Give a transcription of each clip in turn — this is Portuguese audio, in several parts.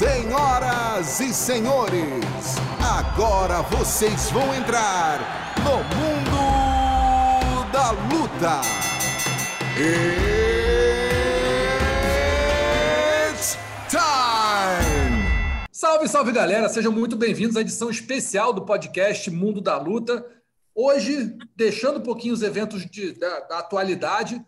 Senhoras e senhores, agora vocês vão entrar no mundo da luta. It's time! Salve, salve galera, sejam muito bem-vindos à edição especial do podcast Mundo da Luta. Hoje, deixando um pouquinho os eventos de, da, da atualidade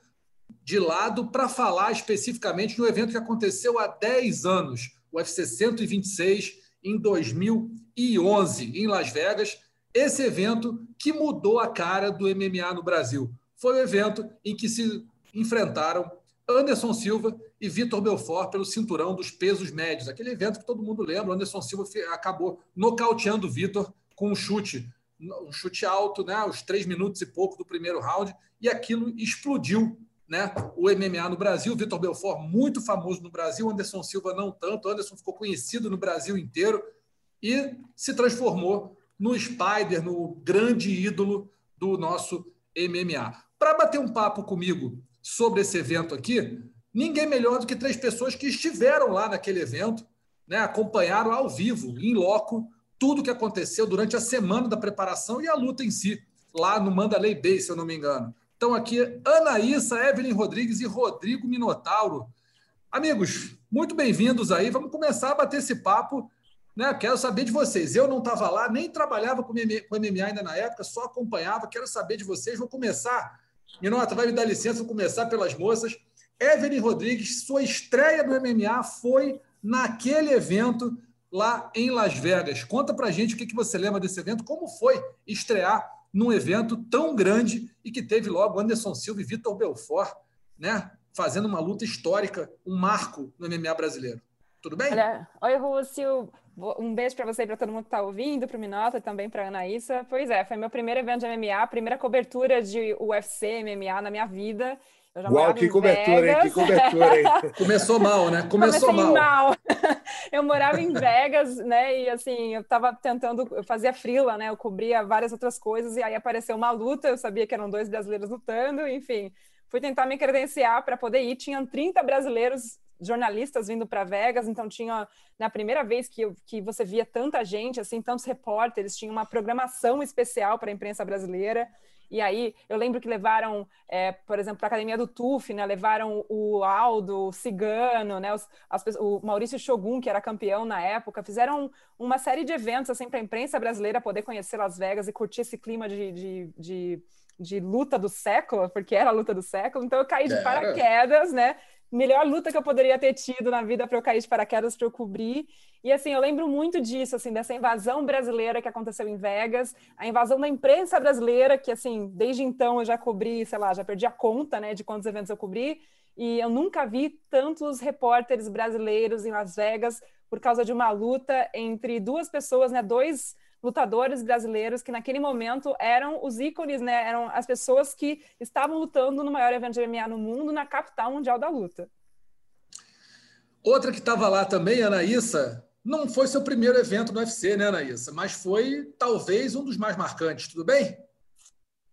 de lado para falar especificamente de um evento que aconteceu há 10 anos, UFC 126, em 2011, em Las Vegas. Esse evento que mudou a cara do MMA no Brasil. Foi o evento em que se enfrentaram Anderson Silva e Vitor Belfort pelo cinturão dos pesos médios. Aquele evento que todo mundo lembra. Anderson Silva acabou nocauteando o Vitor com um chute, um chute alto, né, os três minutos e pouco do primeiro round, e aquilo explodiu né, o MMA no Brasil. Vitor Belfort, muito famoso no Brasil, Anderson Silva não tanto. Anderson ficou conhecido no Brasil inteiro e se transformou no Spider, no grande ídolo do nosso MMA. Para bater um papo comigo sobre esse evento aqui, ninguém melhor do que três pessoas que estiveram lá naquele evento, né, acompanharam ao vivo, em loco, tudo o que aconteceu durante a semana da preparação e a luta em si, lá no Mandalay Bay, se eu não me engano. Estão aqui Anaísa, Evelyn Rodrigues e Rodrigo Minotauro. Amigos, muito bem-vindos aí. Vamos começar a bater esse papo. Né? Quero saber de vocês. Eu não estava lá, nem trabalhava com MMA ainda na época, só acompanhava. Quero saber de vocês. Vou começar. Minota, vai me dar licença, vou começar pelas moças. Evelyn Rodrigues, sua estreia no MMA foi naquele evento lá em Las Vegas. Conta pra gente o que você lembra desse evento, como foi estrear num evento tão grande e que teve logo Anderson Silva e Vitor Belfort, né? Fazendo uma luta histórica, um marco no MMA brasileiro. Tudo bem? Olha, oi, Rússio. Um beijo para você e para todo mundo que está ouvindo, para o Minota e também para a Anaísa. Pois é, foi meu primeiro evento de MMA, primeira cobertura de UFC, MMA na minha vida. Eu já Uau, que cobertura, Vegas. hein? Que cobertura, hein? Começou mal, né? Começou Comecei mal. mal. Eu morava em Vegas, né? E assim, eu estava tentando, eu fazia frila, né? Eu cobria várias outras coisas e aí apareceu uma luta, eu sabia que eram dois brasileiros lutando, enfim. Fui tentar me credenciar para poder ir, tinham 30 brasileiros jornalistas vindo para Vegas, então tinha na primeira vez que, eu, que você via tanta gente, assim, tantos repórteres, tinha uma programação especial para a imprensa brasileira. E aí, eu lembro que levaram, é, por exemplo, para a Academia do TUF, né, levaram o Aldo, o Cigano, né, os, as, o Maurício Shogun, que era campeão na época, fizeram uma série de eventos assim, para a imprensa brasileira poder conhecer Las Vegas e curtir esse clima de, de, de de luta do século, porque era a luta do século, então eu caí de paraquedas, né? Melhor luta que eu poderia ter tido na vida para eu cair de paraquedas para eu cobrir. E assim, eu lembro muito disso, assim, dessa invasão brasileira que aconteceu em Vegas, a invasão da imprensa brasileira, que assim, desde então eu já cobri, sei lá, já perdi a conta, né, de quantos eventos eu cobri, e eu nunca vi tantos repórteres brasileiros em Las Vegas por causa de uma luta entre duas pessoas, né, dois lutadores brasileiros que naquele momento eram os ícones, né? Eram as pessoas que estavam lutando no maior evento de MMA no mundo, na capital mundial da luta. Outra que estava lá também, Anaísa, não foi seu primeiro evento no UFC, né, Anaísa? Mas foi talvez um dos mais marcantes, tudo bem?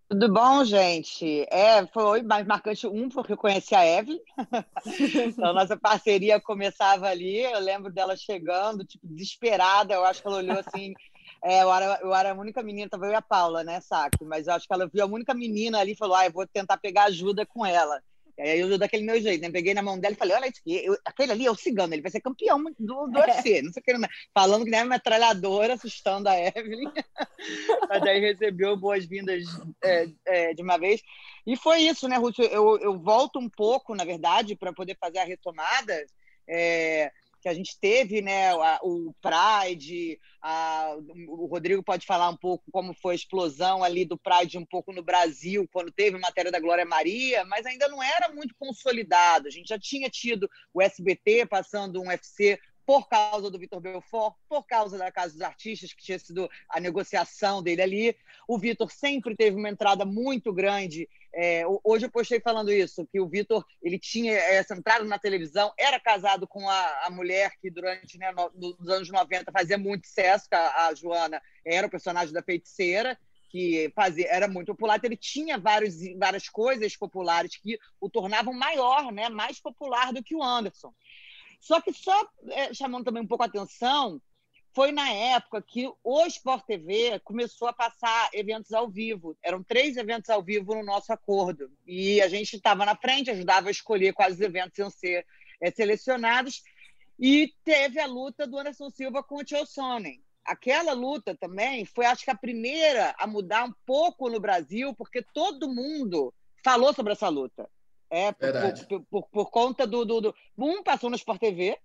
Tudo bom, gente? É, foi mais marcante um, porque eu conheci a Evelyn. então, nossa parceria começava ali. Eu lembro dela chegando, tipo, desesperada. Eu acho que ela olhou assim, é, eu, era, eu era a única menina, tava eu e a Paula, né, saque? Mas eu acho que ela viu a única menina ali e falou: ah, eu vou tentar pegar ajuda com ela. E aí eu daquele meu jeito, né? Peguei na mão dela e falei: olha isso aqui, eu, aquele ali é o cigano, ele vai ser campeão do, do é. UFC. Não sei o que, falando que nem uma metralhadora, assustando a Evelyn. Mas aí recebeu boas-vindas é, é, de uma vez. E foi isso, né, Ruth? Eu, eu volto um pouco, na verdade, para poder fazer a retomada. É, que a gente teve, né, o Pride, a, o Rodrigo pode falar um pouco como foi a explosão ali do Pride um pouco no Brasil, quando teve matéria da Glória Maria, mas ainda não era muito consolidado. A gente já tinha tido o SBT passando um UFC por causa do Vitor Belfort, por causa da Casa dos Artistas, que tinha sido a negociação dele ali. O Vitor sempre teve uma entrada muito grande. É, hoje eu postei falando isso, que o Vitor ele tinha essa entrada na televisão, era casado com a, a mulher que durante né, no, nos anos 90 fazia muito sucesso, a, a Joana era o personagem da feiticeira, que fazia, era muito popular, então ele tinha vários, várias coisas populares que o tornavam maior, né, mais popular do que o Anderson. Só que só é, chamando também um pouco a atenção, foi na época que o Sport TV começou a passar eventos ao vivo. Eram três eventos ao vivo no nosso acordo. E a gente estava na frente, ajudava a escolher quais eventos iam ser é, selecionados. E teve a luta do Anderson Silva com o Tio Sonnen. Aquela luta também foi, acho que, a primeira a mudar um pouco no Brasil, porque todo mundo falou sobre essa luta. É, por, por, por, por, conta do, do, do, Um passou no Sport TV,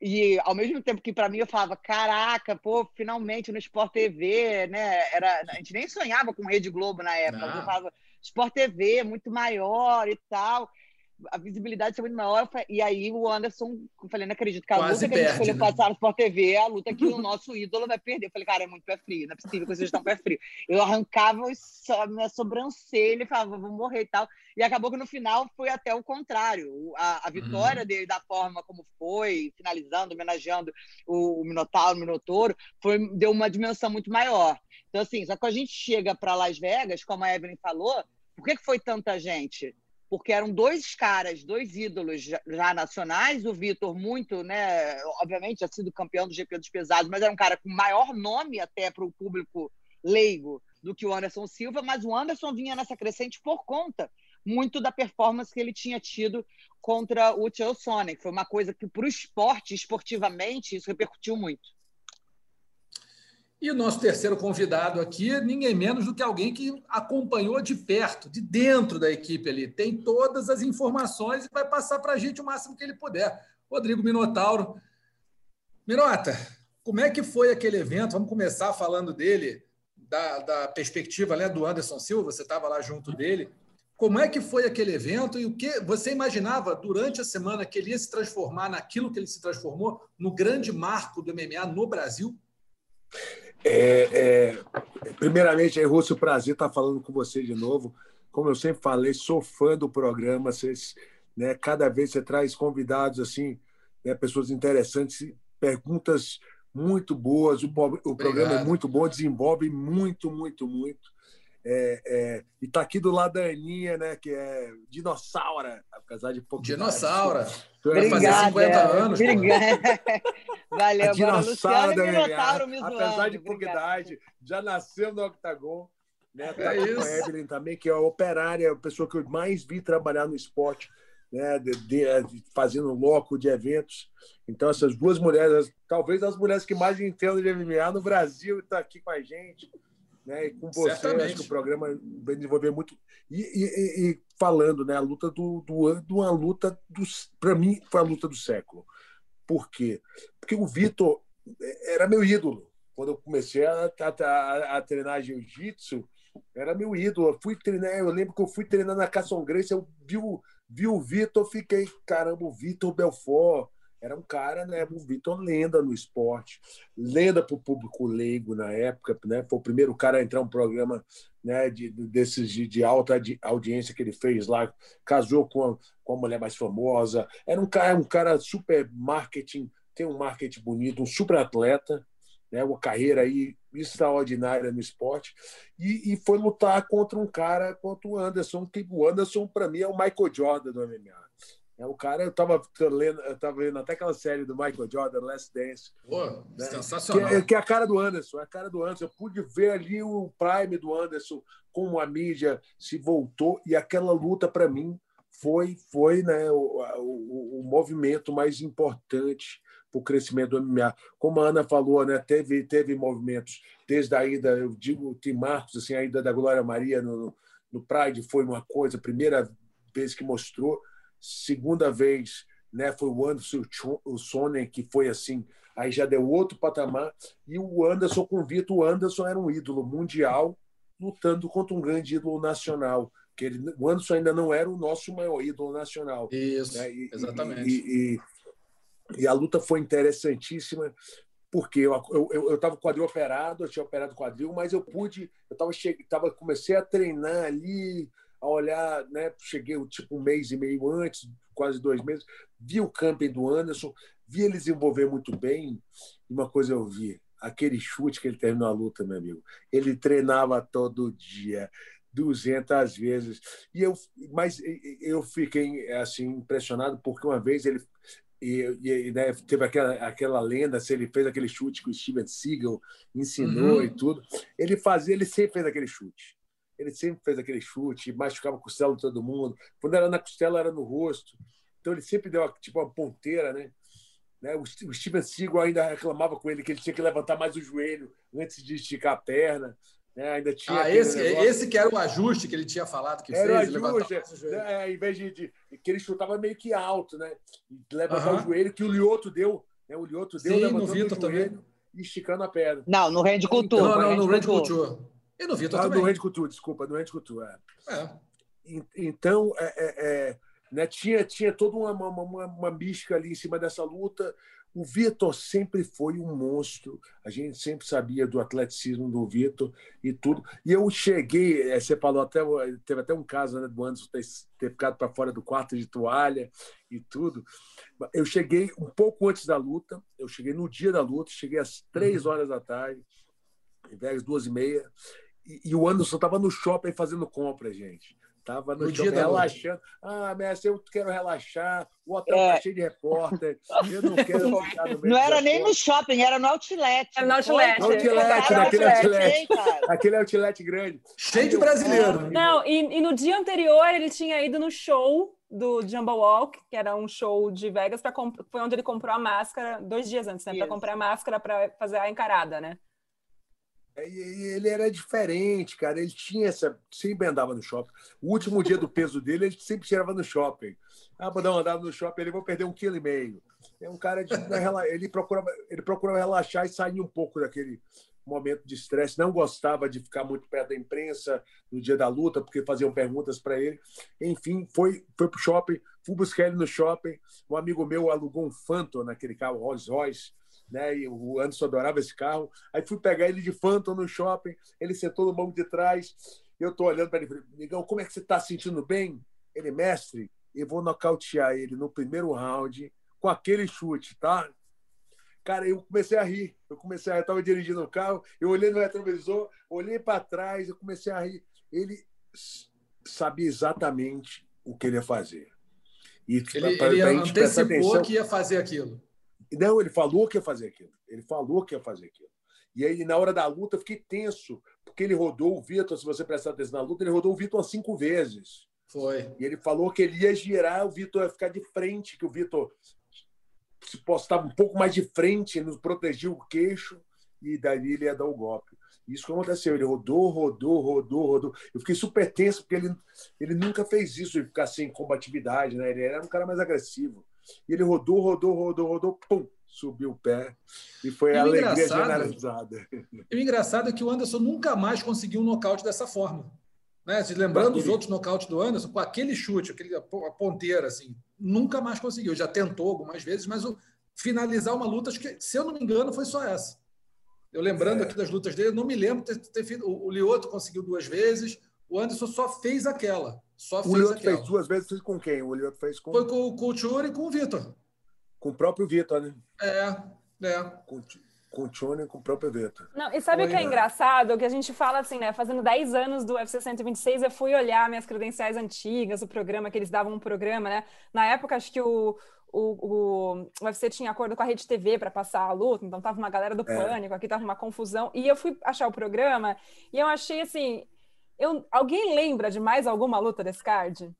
e ao mesmo tempo que para mim eu falava, caraca, pô, finalmente no Sport TV, né? Era, a gente nem sonhava com Rede Globo na época. Eu falava, Sport TV, muito maior e tal a visibilidade ser muito maior. E aí o Anderson, eu falei, não acredito que a Quase luta que a gente escolheu né? passar no Sport TV é a luta que o nosso ídolo vai perder. Eu falei, cara, é muito pé frio, não é possível que vocês estão pé frio. Eu arrancava a minha sobrancelha e falava, vou morrer e tal. E acabou que no final foi até o contrário. A, a vitória uhum. dele, da forma como foi, finalizando, homenageando o, o Minotauro, o Minotouro, foi, deu uma dimensão muito maior. Então, assim, só que a gente chega para Las Vegas, como a Evelyn falou, por que, que foi tanta gente? Porque eram dois caras, dois ídolos já, nacionais. O Vitor, muito, né? Obviamente, tinha sido campeão do GP dos Pesados, mas era um cara com maior nome até para o público leigo do que o Anderson Silva. Mas o Anderson vinha nessa crescente por conta muito da performance que ele tinha tido contra o Chael Sonic. Foi uma coisa que, para o esporte, esportivamente, isso repercutiu muito. E o nosso terceiro convidado aqui, ninguém menos do que alguém que acompanhou de perto, de dentro da equipe ali. Tem todas as informações e vai passar para a gente o máximo que ele puder. Rodrigo Minotauro. Minota, como é que foi aquele evento? Vamos começar falando dele, da, da perspectiva né, do Anderson Silva, você estava lá junto dele. Como é que foi aquele evento e o que você imaginava durante a semana que ele ia se transformar naquilo que ele se transformou, no grande marco do MMA no Brasil? É, é, primeiramente, é Russo, prazer estar falando com você de novo. Como eu sempre falei, sou fã do programa. Vocês, né, cada vez você traz convidados assim, né, pessoas interessantes, perguntas muito boas. O, o programa é muito bom, desenvolve muito, muito, muito. É, é, e está aqui do lado da Aninha, né, que é dinossauro, apesar de pouco. Dinossauro. Vai fazer 50 anos. Obrigada. Valeu, a dinossauro da MMA, apesar de pouca idade, já nasceu no octagon. Né? Tá é com a Evelyn também, que é a operária, a pessoa que eu mais vi trabalhar no esporte, né? De, de, de, fazendo loco de eventos. Então, essas duas mulheres, talvez as mulheres que mais entendem de MMA no Brasil, estão tá aqui com a gente né? E com você, Certamente. acho que o programa vai desenvolver muito. E, e, e falando, né? A luta do, do, do uma luta dos, para mim foi a luta do século. Por quê? Porque o Vitor era meu ídolo quando eu comecei a, a, a treinar jiu-jitsu. Era meu ídolo. Eu fui treinar, eu lembro que eu fui treinar na Cação Grace, eu vi o, vi o Vitor, fiquei, caramba, o Vitor Belfort era um cara, né, o Vitor, lenda no esporte, lenda para o público leigo na época, né? Foi o primeiro cara a entrar um programa né, de, desses de, de alta audiência que ele fez lá, casou com a, com a mulher mais famosa. Era um cara, um cara super marketing, tem um marketing bonito, um super atleta, né, uma carreira aí extraordinária no esporte, e, e foi lutar contra um cara, contra o Anderson, que o Anderson, para mim, é o Michael Jordan do MMA. É, o cara, eu estava lendo, eu tava lendo até aquela série do Michael Jordan, Last Dance. Pô, né? sensacional. Que, é, que, é a cara do Anderson, é a cara do Anderson. Eu pude ver ali o prime do Anderson, como a mídia se voltou, e aquela luta, para mim, foi, foi né, o, o, o movimento mais importante para o crescimento do MMA. Como a Ana falou, né, teve, teve movimentos desde a ida, eu digo, Tim Marcos, assim, a ida da Glória Maria no, no Pride foi uma coisa, a primeira vez que mostrou segunda vez né, foi o Anderson o Sonnen, que foi assim, aí já deu outro patamar, e o Anderson com o Anderson era um ídolo mundial lutando contra um grande ídolo nacional, que ele, o Anderson ainda não era o nosso maior ídolo nacional. Isso, né? e, exatamente. E, e, e, a luta foi interessantíssima, porque eu estava eu, eu, eu quadril operado, eu tinha operado quadril, mas eu pude, eu tava, tava, comecei a treinar ali, a olhar, né? Cheguei tipo um mês e meio antes, quase dois meses, vi o camping do Anderson, vi ele desenvolver muito bem. Uma coisa eu vi, aquele chute que ele terminou a luta, meu amigo. Ele treinava todo dia, 200 vezes. E eu, mas eu fiquei assim impressionado porque uma vez ele e, e né, teve aquela, aquela lenda se ele fez aquele chute que o Steven Seagal ensinou uhum. e tudo. Ele fazia, ele sempre fez aquele chute. Ele sempre fez aquele chute, machucava a costela de todo mundo. Quando era na costela, era no rosto. Então ele sempre deu tipo uma ponteira, né? né? O, Steven Seagal ainda reclamava com ele que ele tinha que levantar mais o joelho antes de esticar a perna. Né? Ainda tinha ah, esse, esse que era o ajuste que ele tinha falado que era fez. O ajuste, né? Em vez de, de, que ele chutava meio que alto, né? Levantar o joelho, que o Lioto deu. Né? O Lioto deu, Sim, levantando o joelho também. e esticando a perna. Não, no Randy Couture. Não, não, no Randy Couture. E no Vitor ah, também. No Randy Couture, desculpa, no Randy Couture. É. é. Então, é, é, é, né? tinha, tinha toda uma, uma, uma, uma mística ali em cima dessa luta. O Vitor sempre foi um monstro, a gente sempre sabia do atleticismo do Vitor e tudo. E eu cheguei, eh, você falou até, teve até um caso né, do Anderson ter, ter ficado para fora do quarto de toalha e tudo. Eu cheguei um pouco antes da luta, eu cheguei no dia da luta, cheguei às três uhum. horas da tarde, em Vegas, duas e meia, e, e o Anderson estava no shopping fazendo compra, gente. Tava no, no shopping relaxando. Ah, mestre, eu quero relaxar. O hotel tá é. tá cheio de repórter. Eu não quero ficar no Não era nem no shopping, era no outlet. Era no outlet. No outlet, naquele outlet. Aquele outlet grande. Cheio de brasileiro. Não, e, e no dia anterior ele tinha ido no show do Jumbo Walk, que era um show de Vegas, pra comp... foi onde ele comprou a máscara dois dias antes, né? Para comprar a máscara para fazer a encarada, né? Ele era diferente, cara. Ele tinha essa. Sempre andava no shopping. O último dia do peso dele, ele sempre tirava no shopping. Ah, vou dar uma andada no shopping, ele vou perder um quilo e meio. É um cara de. Ele procurava, ele procurava relaxar e sair um pouco daquele momento de estresse. Não gostava de ficar muito perto da imprensa no dia da luta, porque faziam perguntas para ele. Enfim, foi, foi para o shopping, fui buscar ele no shopping. Um amigo meu alugou um Phantom naquele carro Rolls Royce né? E o Anderson adorava esse carro. Aí fui pegar ele de Phantom no shopping, ele sentou no banco de trás. Eu tô olhando para ele Migão, como é que você está sentindo bem? Ele, mestre, eu vou nocautear ele no primeiro round com aquele chute, tá? Cara, eu comecei a rir. Eu comecei a rir. Eu estava dirigindo o carro, eu olhei no retrovisor, olhei para trás, eu comecei a rir. Ele sabia exatamente o que ele ia fazer. E, ele, pra, ele pra antecipou atenção, que ia fazer aquilo. Não, ele falou que ia fazer aquilo. Ele falou que ia fazer aquilo. E aí, na hora da luta, eu fiquei tenso, porque ele rodou o Vitor, se você prestar atenção na luta, ele rodou o Vitor cinco vezes. Foi. E ele falou que ele ia girar, o Vitor ia ficar de frente, que o Vitor se postava um pouco mais de frente, nos protegia o queixo, e daí ele ia dar o golpe. Isso que aconteceu. Ele rodou, rodou, rodou, rodou. Eu fiquei super tenso, porque ele, ele nunca fez isso de ficar sem combatividade, né? Ele era um cara mais agressivo. E ele rodou, rodou, rodou, rodou, pum, subiu o pé e foi e a alegria generalizada. E o engraçado é que o Anderson nunca mais conseguiu um nocaute dessa forma. Né? Se lembrando dos outros nocautes do Anderson, com aquele chute, aquele, a ponteira, assim, nunca mais conseguiu. Já tentou algumas vezes, mas o, finalizar uma luta, acho que, se eu não me engano, foi só essa. Eu lembrando é. aqui das lutas dele, não me lembro ter, ter feito. O, o Lioto conseguiu duas vezes, o Anderson só fez aquela. Só o Lioto fez duas vezes, fez com quem? O Lioto fez com. Foi com o Couture e com o Vitor. Com o próprio Vitor, né? É, é. Com, com o Tchone e com o próprio Vitor. Não, e sabe o que é engraçado? Que a gente fala assim, né? Fazendo 10 anos do UFC 126, eu fui olhar minhas credenciais antigas, o programa, que eles davam um programa, né? Na época, acho que o, o, o, o UFC tinha acordo com a Rede TV para passar a luta, então tava uma galera do é. pânico, aqui tava uma confusão. E eu fui achar o programa e eu achei assim eu, alguém lembra de mais alguma luta desse card?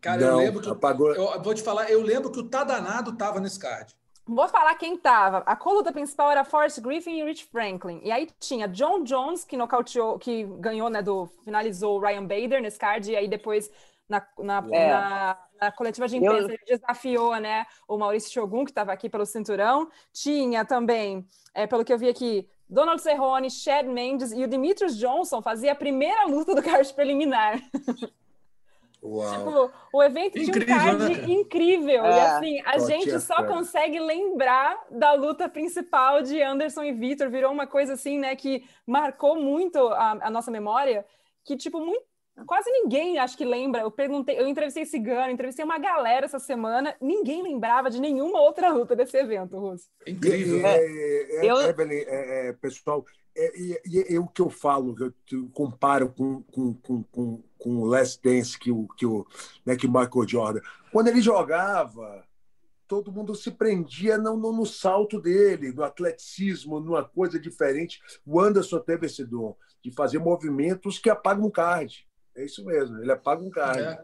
Cara, Não, eu lembro que. Apagou... Eu, vou te falar, eu lembro que o Tadanado estava nesse card. Vou falar quem tava. A coluta principal era Forrest Griffin e Rich Franklin. E aí tinha John Jones, que nocauteou, que ganhou, né, do. finalizou o Ryan Bader nesse card, e aí depois na, na, é. na, na, coletiva de imprensa, ele desafiou né, o Maurício Shogun, que estava aqui pelo cinturão. Tinha também, é, pelo que eu vi aqui, Donald Cerrone, Chad Mendes e o Demetrius Johnson fazia a primeira luta do card preliminar. Uau. Tipo, o evento incrível, tinha um card né? incrível. É. E assim, a gente só consegue lembrar da luta principal de Anderson e Vitor. Virou uma coisa assim, né, que marcou muito a, a nossa memória. Que, tipo, muito, quase ninguém acho que lembra. Eu perguntei, eu entrevistei Cigano, entrevistei uma galera essa semana, ninguém lembrava de nenhuma outra luta desse evento, Russo. É incrível. É, é, eu... Evelyn, é, é, pessoal, e, e, o que eu falo, que eu comparo com, com, com, com, com o Last Dance que o, que o, né, que o Michael Jordan. Quando ele jogava, todo mundo se prendia no, no, no, salto dele, no atleticismo, numa coisa diferente. O Anderson teve esse dom de fazer movimentos que apagam um card. É isso mesmo, ele apaga um card. É,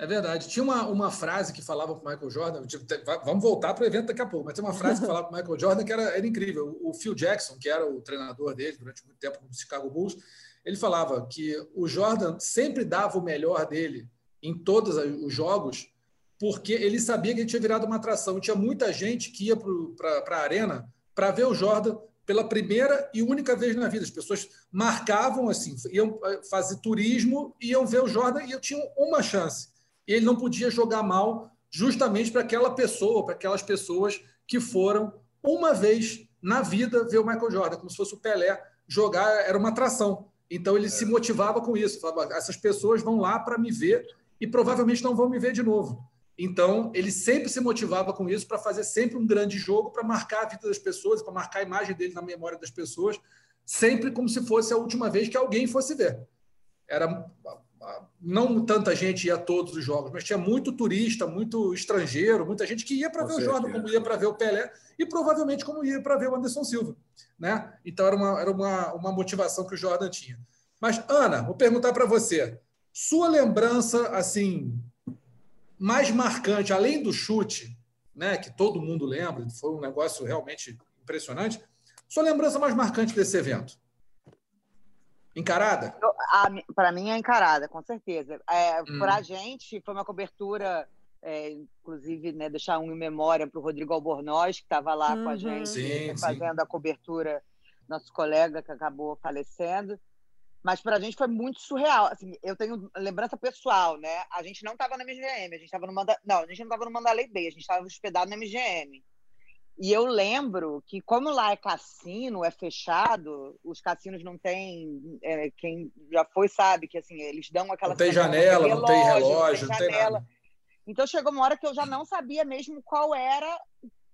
é verdade. Tinha uma, uma frase que falava para Michael Jordan, tipo, vamos voltar para o evento daqui a pouco, mas tem uma frase que falava para Michael Jordan que era, era incrível. O Phil Jackson, que era o treinador dele durante muito tempo no Chicago Bulls, ele falava que o Jordan sempre dava o melhor dele em todos os jogos, porque ele sabia que ele tinha virado uma atração. Tinha muita gente que ia para a arena para ver o Jordan pela primeira e única vez na vida. As pessoas marcavam assim, iam eh, fazer turismo, iam ver o Jordan e eu tinha uma chance. E ele não podia jogar mal justamente para aquela pessoa, para aquelas pessoas que foram uma vez na vida ver o Michael Jordan, como se fosse o Pelé jogar, era uma atração. Então ele se motivava com isso, falava, essas pessoas vão lá para me ver e provavelmente não vão me ver de novo. Então, ele sempre se motivava com isso para fazer sempre um grande jogo, para marcar a vida das pessoas, para marcar a imagem dele na memória das pessoas, sempre como se fosse a última vez que alguém fosse ver. Era não tanta gente ia a todos os jogos, mas tinha muito turista, muito estrangeiro, muita gente que ia para ver o Jordan, como ia para ver o Pelé e provavelmente como ia para ver o Anderson Silva, né? Então era uma era uma, uma motivação que o Jordan tinha. Mas Ana, vou perguntar para você, sua lembrança assim mais marcante, além do chute, né, que todo mundo lembra, foi um negócio realmente impressionante. Sua lembrança mais marcante desse evento? Encarada? Para mim é encarada, com certeza. É, hum. Para a gente, foi uma cobertura, é, inclusive, né, deixar um em memória para o Rodrigo Albornoz, que estava lá uhum. com a uhum. gente, sim, fazendo sim. a cobertura, nosso colega que acabou falecendo. Mas para a gente foi muito surreal. Assim, eu tenho lembrança pessoal, né? A gente não estava na MGM, a gente estava no Manda... não, a gente não estava no Mandalay Bay, a gente estava hospedado na MGM. E eu lembro que como lá é cassino, é fechado, os cassinos não tem, é, quem já foi sabe que assim eles dão aquela não tem janela, não tem relógio, não tem, janela. Tem então chegou uma hora que eu já não sabia mesmo qual era,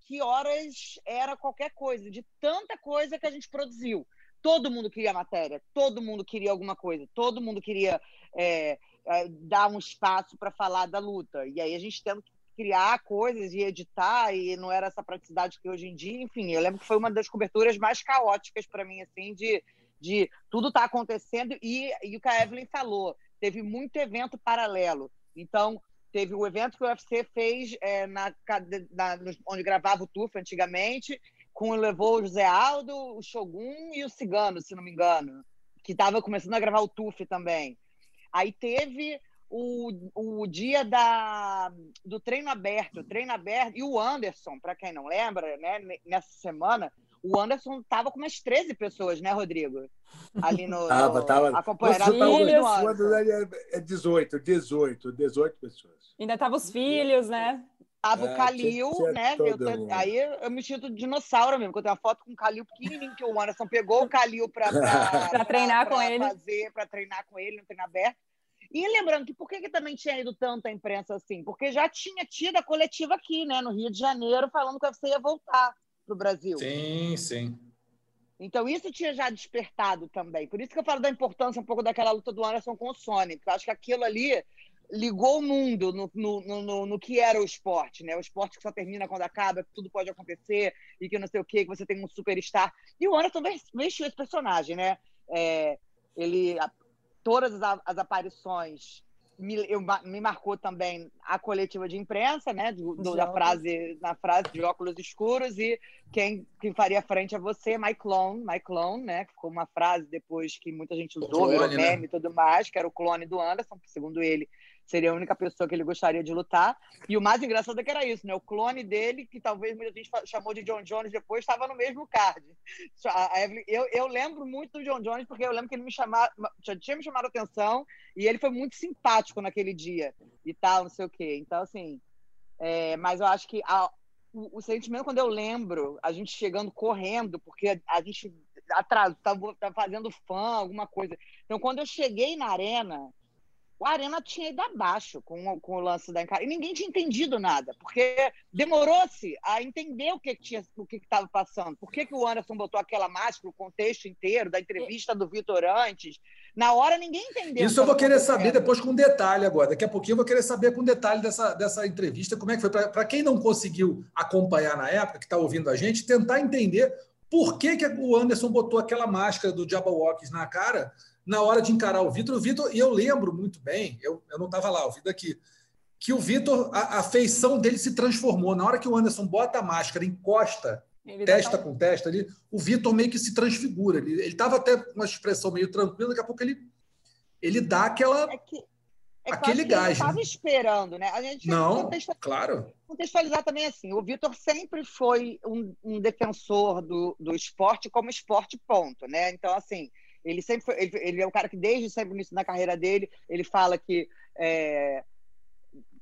que horas era qualquer coisa, de tanta coisa que a gente produziu todo mundo queria matéria, todo mundo queria alguma coisa, todo mundo queria é, é, dar um espaço para falar da luta. E aí a gente tendo que criar coisas e editar, e não era essa praticidade que hoje em dia, enfim, eu lembro que foi uma das coberturas mais caóticas para mim, assim, de, de tudo tá acontecendo, e, e o que a Evelyn falou, teve muito evento paralelo. Então, teve o evento que o UFC fez é, na, na, onde gravava o TUF antigamente, com levou o José Aldo, o Shogun e o Cigano, se não me engano, que estava começando a gravar o Tuf também. Aí teve o, o dia da, do treino aberto, o treino aberto, e o Anderson, para quem não lembra, né, nessa semana, o Anderson estava com umas 13 pessoas, né, Rodrigo? Ali no. Tava, no, tava. Acompanhando. É 18, 18, 18 pessoas. Ainda tava os filhos, né? Tava é, o Calil, né? Eu, aí eu me sinto dinossauro mesmo, porque eu tenho uma foto com o Calil pequenininho, que o Anderson pegou o Calil para treinar pra, com ele. Fazer, para treinar com ele no treino aberto. E lembrando que por que, que também tinha ido tanta imprensa assim? Porque já tinha tido a coletiva aqui, né, no Rio de Janeiro, falando que você ia voltar para o Brasil. Sim, sim. Então, isso tinha já despertado também. Por isso que eu falo da importância um pouco daquela luta do Anderson com o Sony, porque eu acho que aquilo ali ligou o mundo no, no, no, no, que era o esporte, né? O esporte que só termina quando acaba, que tudo pode acontecer e que não sei o quê, que você tem um superstar. E o Anderson vestiu esse personagem, né? É, ele, todas as, as aparições me, eu, me marcou também a coletiva de imprensa, né? Do, do, da frase, na frase de óculos escuros e quem, quem faria frente a você, my clone, my clone, né? Que ficou uma frase depois que muita gente usou, virou né? meme e tudo mais, que era o clone do Anderson, segundo ele seria a única pessoa que ele gostaria de lutar. E o mais engraçado é que era isso, né? O clone dele, que talvez muita gente chamou de John Jones depois, estava no mesmo card. Eu, eu lembro muito do John Jones, porque eu lembro que ele me chamava, já tinha me chamado a atenção, e ele foi muito simpático naquele dia e tal, não sei o quê. Então, assim, é, mas eu acho que a, o, o, sentimento quando eu lembro, a gente chegando correndo, porque a, a gente atraso, estava fazendo fã, alguma coisa. Então, quando eu cheguei na arena, o Arena tinha ido abaixo com, com o lance da encarada. E ninguém tinha entendido nada, porque demorou-se a entender o que tinha, o que estava passando. Por que, que o Anderson botou aquela máscara, o contexto inteiro da entrevista do Vitor antes. Na hora ninguém entendeu. Isso eu vou querer saber depois com detalhe agora. Daqui a pouquinho eu vou querer saber com detalhe dessa, dessa entrevista, como é que foi. Para quem não conseguiu acompanhar na época, que está ouvindo a gente, tentar entender por que, que o Anderson botou aquela máscara do Jabberwockies na cara na hora de encarar o Vitor. O Vitor, e eu lembro muito bem, eu, eu não estava lá, ouvindo aqui, que o Vitor, a, a, feição dele se transformou. Na hora que o Anderson bota a máscara, encosta, ele testa com testa ali, o Vitor meio que se transfigura. Ele estava até com uma expressão meio tranquila, daqui a pouco ele, ele dá aquela. É que, é aquele gás. estava né? esperando, né? A gente não, claro. Contextualizar também assim: o Vitor sempre foi um, um defensor do, do esporte como esporte, ponto, né? Então, assim ele sempre foi, ele, ele, é um cara que desde sempre no início da carreira dele, ele fala que é,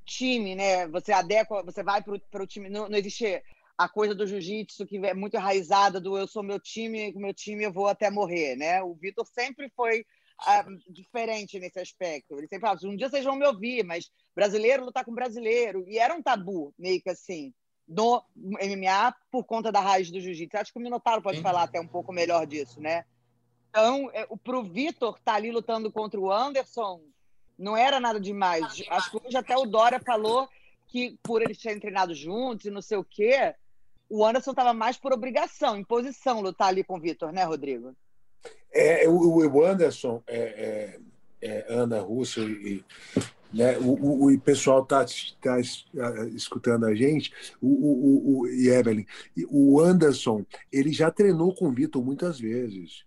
time, né? Você adequa, você vai para o time, não, não existe a coisa do jiu-jitsu que é muito enraizada do eu sou meu time, com meu time eu vou até morrer, né? O Vitor sempre foi ah, diferente nesse aspecto. Ele sempre falava, um dia vocês vão me ouvir, mas brasileiro lutar com brasileiro. E era um tabu, meio que assim, no MMA, por conta da raiz do jiu-jitsu. Acho que o Minotauro pode Sim. falar até um pouco melhor disso, né? Então, é, para o Vitor estar tá ali lutando contra o Anderson, não era nada demais. Acho que hoje até o Dória falou que por eles terem treinado juntos e não sei o quê, o Anderson estava mais por obrigação, imposição, lutar ali com o Vitor, né, Rodrigo? É, o, o Anderson, é, é, é, Ana Russo e, né, o, o, o pessoal está tá, tá escutando a gente, o, o, o, e Evelyn, o Anderson, ele já treinou com o Vitor muitas vezes.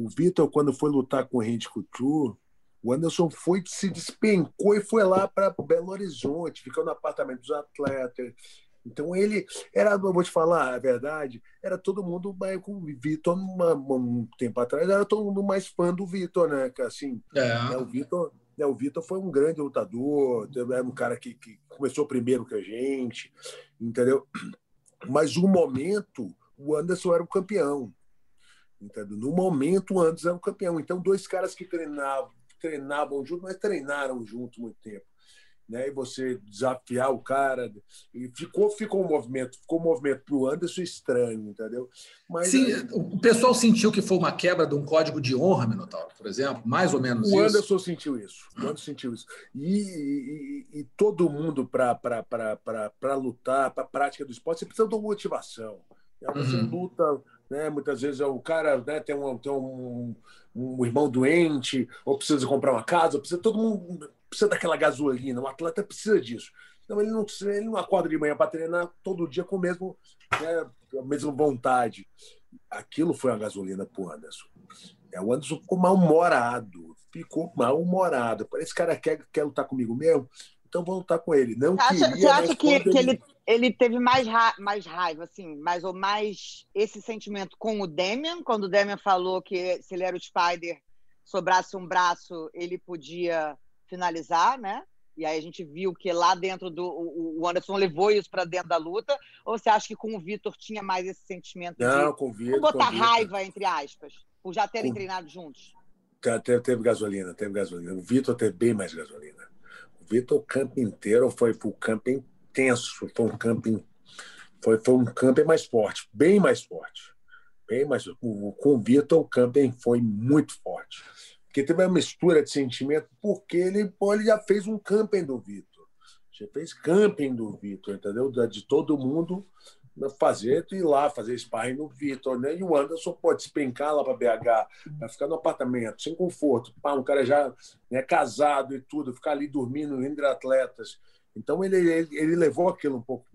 O Vitor, quando foi lutar com o Henry Couture, o Anderson foi, se despencou e foi lá para Belo Horizonte, ficou no apartamento dos atletas. Então ele era, eu vou te falar a verdade, era todo mundo com o Vitor um tempo atrás, era todo mundo mais fã do Vitor, né? Assim, é. né, o Vitor, né, o Vitor foi um grande lutador, era um cara que, que começou primeiro que a gente, entendeu? Mas o momento, o Anderson era o campeão. Entendeu? No momento, Anderson era o campeão. Então, dois caras que treinavam, treinavam juntos, mas treinaram juntos muito tempo. Né? E você desafiar o cara. E ficou, ficou um movimento, ficou um movimento para o Anderson estranho, entendeu? Mas, Sim, aí... o pessoal sentiu que foi uma quebra de um código de honra, Minotauro, por exemplo, mais ou menos o isso. O Anderson sentiu isso. O Anderson sentiu isso. E, e, e todo mundo, para lutar, para a prática do esporte, você precisa de uma motivação. Você uhum. luta né? Muitas vezes é o cara né, tem, um, tem um, um, irmão doente, ou precisa comprar uma casa, precisa todo mundo precisa daquela gasolina. O atleta precisa disso. Então ele não, ele não acorda de manhã para treinar todo dia com o mesmo, né, a mesma vontade. Aquilo foi a gasolina para o Anderson. É, o Anderson ficou mal-humorado. Ficou mal-humorado. Esse cara quer, quer lutar comigo mesmo? Então vou lutar com ele. Não você acha, queria, você acha que, ele... que ele ele teve mais, ra mais raiva, assim, mais ou mais esse sentimento com o Damian, quando o Damian falou que se ele era o Spider, sobrasse um braço, ele podia finalizar, né? E aí a gente viu que lá dentro do. O Anderson levou isso para dentro da luta. Ou você acha que com o Vitor tinha mais esse sentimento Não, de com o Vitor, botar com raiva, entre aspas, por já terem com... treinado juntos? Teve, teve gasolina, teve gasolina. O Vitor teve bem mais gasolina. Vitor, o campo inteiro foi pro campo tenso, foi um camping, foi, foi um camping mais forte, bem mais forte. Bem mais, o, com o Vitor, o camping foi muito forte. Porque teve uma mistura de sentimento, porque ele, pô, ele já fez um camping do Vitor. Já fez camping do Vitor, entendeu? De todo mundo fazer ir lá, fazer sparring no Vitor, né? E o Anderson pode se pencar lá para BH, vai ficar no apartamento, sem conforto. Pá, um cara já né, casado e tudo, ficar ali dormindo entre atletas. Então ele, ele, ele levou aquilo um pouco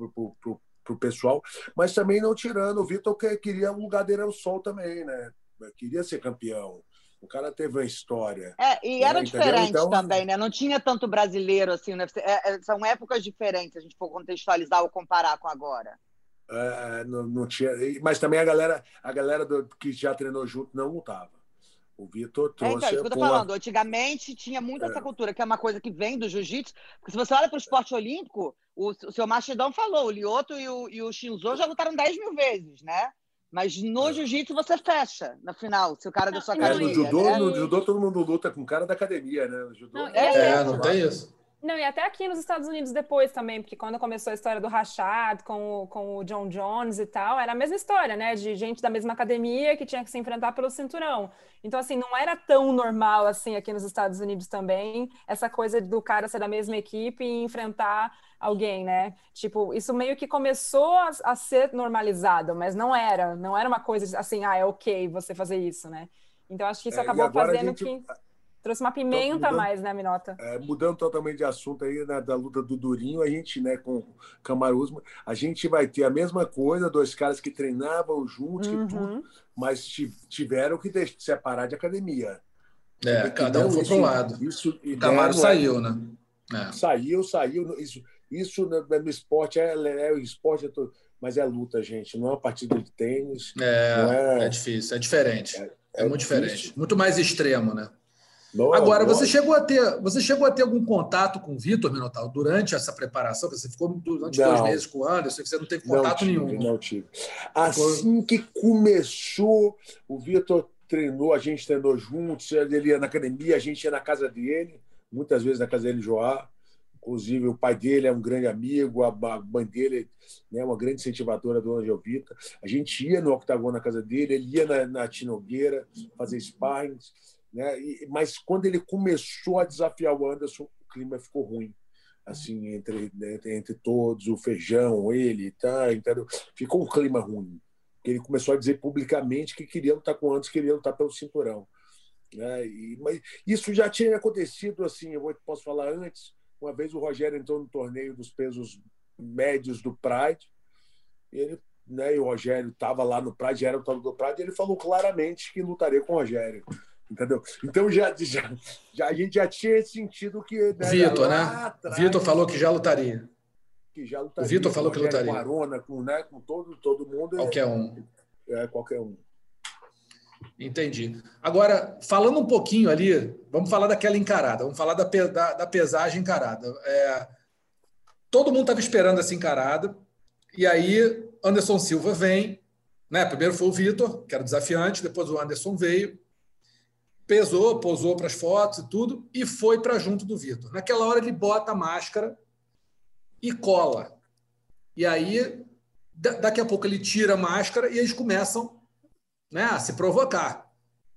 para o pessoal, mas também não tirando. O Vitor que queria um lugar dele ao sol também, né? Queria ser campeão. O cara teve uma história. É, e era né? diferente então... também, né? Não tinha tanto brasileiro assim, né? É, é, são épocas diferentes, a gente for contextualizar ou comparar com agora. É, não, não tinha, mas também a galera, a galera do, que já treinou junto não lutava. O Vitor trouxe. É, então, isso que eu tô falando. Antigamente tinha muito é. essa cultura, que é uma coisa que vem do jiu-jitsu. Porque se você olha para o esporte olímpico, o, o seu Machidão falou, o Lioto e o, e o Shinzo já lutaram 10 mil vezes, né? Mas no jiu-jitsu você fecha na final, se o cara da sua academia. É, no judô, né? no judô todo mundo luta com o cara da academia, né? No judô, não, é, é, não tem isso. Não, e até aqui nos Estados Unidos depois também, porque quando começou a história do Rachad com o, com o John Jones e tal, era a mesma história, né? De gente da mesma academia que tinha que se enfrentar pelo cinturão. Então, assim, não era tão normal assim aqui nos Estados Unidos também, essa coisa do cara ser da mesma equipe e enfrentar alguém, né? Tipo, isso meio que começou a, a ser normalizado, mas não era, não era uma coisa assim, ah, é ok você fazer isso, né? Então, acho que isso é, acabou fazendo gente... que Trouxe uma pimenta a mais, né, Minota? É, mudando totalmente de assunto aí, né, da luta do Durinho, a gente, né, com o Camaruzma, a gente vai ter a mesma coisa, dois caras que treinavam juntos, uhum. tudo, mas tiveram que separar de academia. É, cada um foi para um lado. Isso, o Camaro é, saiu, né? É. Saiu, saiu. Isso, isso no, no esporte é, é, o esporte é todo, mas é luta, gente. Não é uma partida de tênis. É, é, é difícil, é diferente. É, é muito difícil. diferente. Muito mais extremo, né? Agora, você chegou a ter, você chegou a ter algum contato com o Vitor Minotauro durante essa preparação? Você ficou durante não, dois meses com o Anderson, você não teve contato não tive, nenhum. Não tive. Assim que começou, o Vitor treinou, a gente treinou juntos, ele ia na academia, a gente ia na casa dele, muitas vezes na casa dele, Joá. Inclusive, o pai dele é um grande amigo, a mãe dele é né, uma grande incentivadora do Angel Vita. A gente ia no octagon na casa dele, ele ia na, na Tinogueira fazer sparrings. Né? E, mas quando ele começou a desafiar o Anderson, o clima ficou ruim. Assim, entre, entre, entre todos, o feijão, ele, tá, entendeu? ficou um clima ruim. Ele começou a dizer publicamente que queria lutar com o Anderson, queria lutar pelo cinturão. Né? E, mas isso já tinha acontecido assim, eu posso falar antes. Uma vez o Rogério entrou no torneio dos pesos médios do Pride. Ele, né, e o Rogério estava lá no Pride, era o lutador do Pride, e ele falou claramente que lutaria com o Rogério. Entendeu? Então já, já, já, a gente já tinha sentido que. Né, Vitor, né? Atrás, Vitor falou que já lutaria. Que já lutaria. O Vitor falou que lutaria. Com Arona, com, né, com todo, todo mundo. Qualquer um. É, qualquer um. Entendi. Agora, falando um pouquinho ali, vamos falar daquela encarada, vamos falar da, da, da pesagem encarada. É, todo mundo estava esperando essa encarada, e aí Anderson Silva vem, né? Primeiro foi o Vitor, que era desafiante, depois o Anderson veio, pesou, posou para as fotos e tudo, e foi para junto do Vitor. Naquela hora ele bota a máscara e cola. E aí, daqui a pouco ele tira a máscara e eles começam né, a se provocar.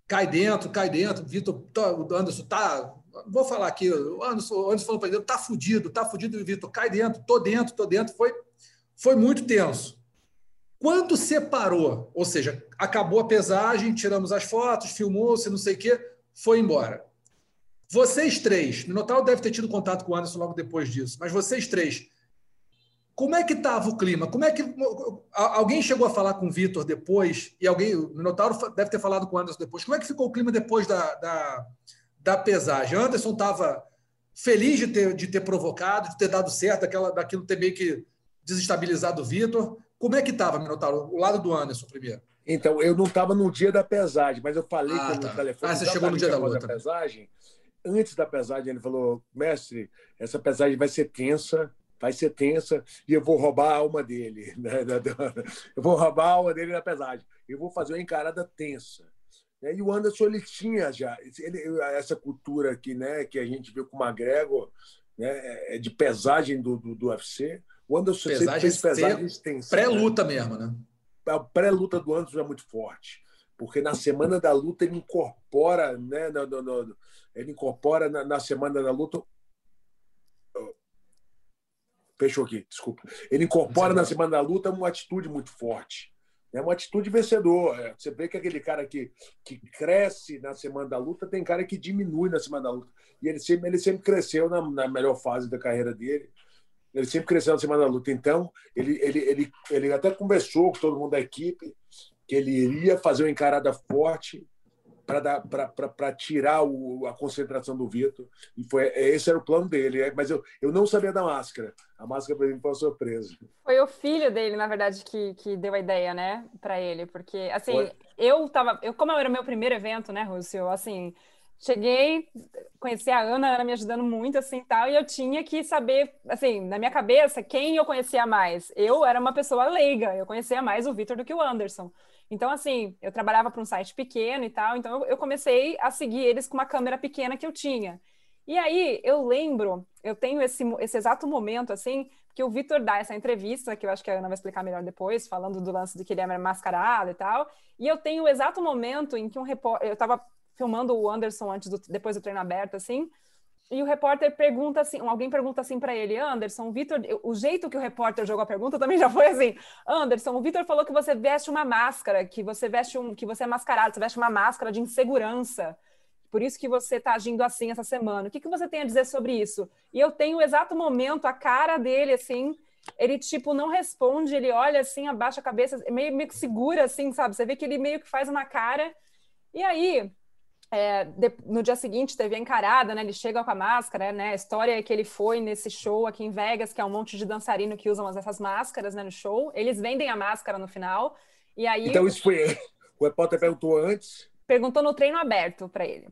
Cai dentro, cai dentro. Vitor, tá, o Anderson tá. Vou falar aqui, o Anderson, o Anderson falou para ele: tá fudido, tá fudido. O Vitor, cai dentro, tô dentro, tô dentro. Foi, foi muito tenso. Quando separou, ou seja, acabou a pesagem, tiramos as fotos, filmou-se, não sei o quê, foi embora. Vocês três, no Minotauro deve ter tido contato com o Anderson logo depois disso, mas vocês três, como é que estava o clima? Como é que alguém chegou a falar com o Vitor depois e alguém, o Minotauro deve ter falado com o Anderson depois. Como é que ficou o clima depois da, da, da pesagem? Anderson estava feliz de ter, de ter provocado, de ter dado certo, daquela, daquilo ter meio que desestabilizado o Vitor. Como é que estava, Minotauro? O lado do Anderson primeiro. Então, eu não estava no dia da pesagem, mas eu falei ah, com tá. no telefone. Ah, você chegou no dia da luta. Da pesagem. Antes da pesagem, ele falou: mestre, essa pesagem vai ser tensa, vai ser tensa, e eu vou roubar a alma dele. Né? Eu vou roubar a alma dele na pesagem. Eu vou fazer uma encarada tensa. E o Anderson, ele tinha já ele, essa cultura aqui, né, que a gente viu com o McGregor, né, é de pesagem do, do, do UFC. O Anderson pesagem sempre fez pesagens tensas. Pré-luta né? mesmo, né? A pré-luta do Anderson é muito forte. Porque na semana da luta ele incorpora, né? No, no, no, ele incorpora na, na, semana da luta. Fechou aqui, desculpa. Ele incorpora na semana da luta uma atitude muito forte. É uma atitude vencedora. Você vê que aquele cara que, que cresce na semana da luta tem cara que diminui na semana da luta. E ele sempre, ele sempre cresceu na, na melhor fase da carreira dele. Ele sempre cresceu na semana da luta. Então, ele, ele, ele, ele até conversou com todo mundo da equipe que ele iria fazer uma encarada forte para tirar o, a concentração do Vitor. E foi, esse era o plano dele. É, mas eu, eu não sabia da máscara. A máscara para mim foi uma surpresa. Foi o filho dele, na verdade, que, que deu a ideia, né, para ele. Porque, assim, foi. eu tava. Eu, como era o meu primeiro evento, né, Rússio? Assim, cheguei, conheci a Ana, a Ana me ajudando muito, assim, tal, e eu tinha que saber, assim, na minha cabeça, quem eu conhecia mais. Eu era uma pessoa leiga, eu conhecia mais o Vitor do que o Anderson. Então, assim, eu trabalhava para um site pequeno e tal, então eu comecei a seguir eles com uma câmera pequena que eu tinha. E aí, eu lembro, eu tenho esse, esse exato momento, assim, que o Vitor dá essa entrevista, que eu acho que a Ana vai explicar melhor depois, falando do lance de que ele é mascarado e tal, e eu tenho o exato momento em que um repórter, eu estava filmando o Anderson antes do, depois do treino aberto, assim, e o repórter pergunta assim, alguém pergunta assim para ele, Anderson, o Vitor, o jeito que o repórter jogou a pergunta também já foi assim, Anderson, o Vitor falou que você veste uma máscara, que você veste um, que você é mascarado, você veste uma máscara de insegurança. Por isso que você está agindo assim essa semana. O que, que você tem a dizer sobre isso? E eu tenho o exato momento, a cara dele, assim, ele, tipo, não responde, ele olha assim, abaixa a cabeça, meio, meio que segura, assim, sabe? Você vê que ele meio que faz uma cara. E aí, é, de, no dia seguinte teve a encarada, né? Ele chega com a máscara, né? A história é que ele foi nesse show aqui em Vegas, que é um monte de dançarino que usam essas máscaras, né? No show. Eles vendem a máscara no final. E aí. Então isso foi. O repórter perguntou antes. Perguntou no treino aberto para ele.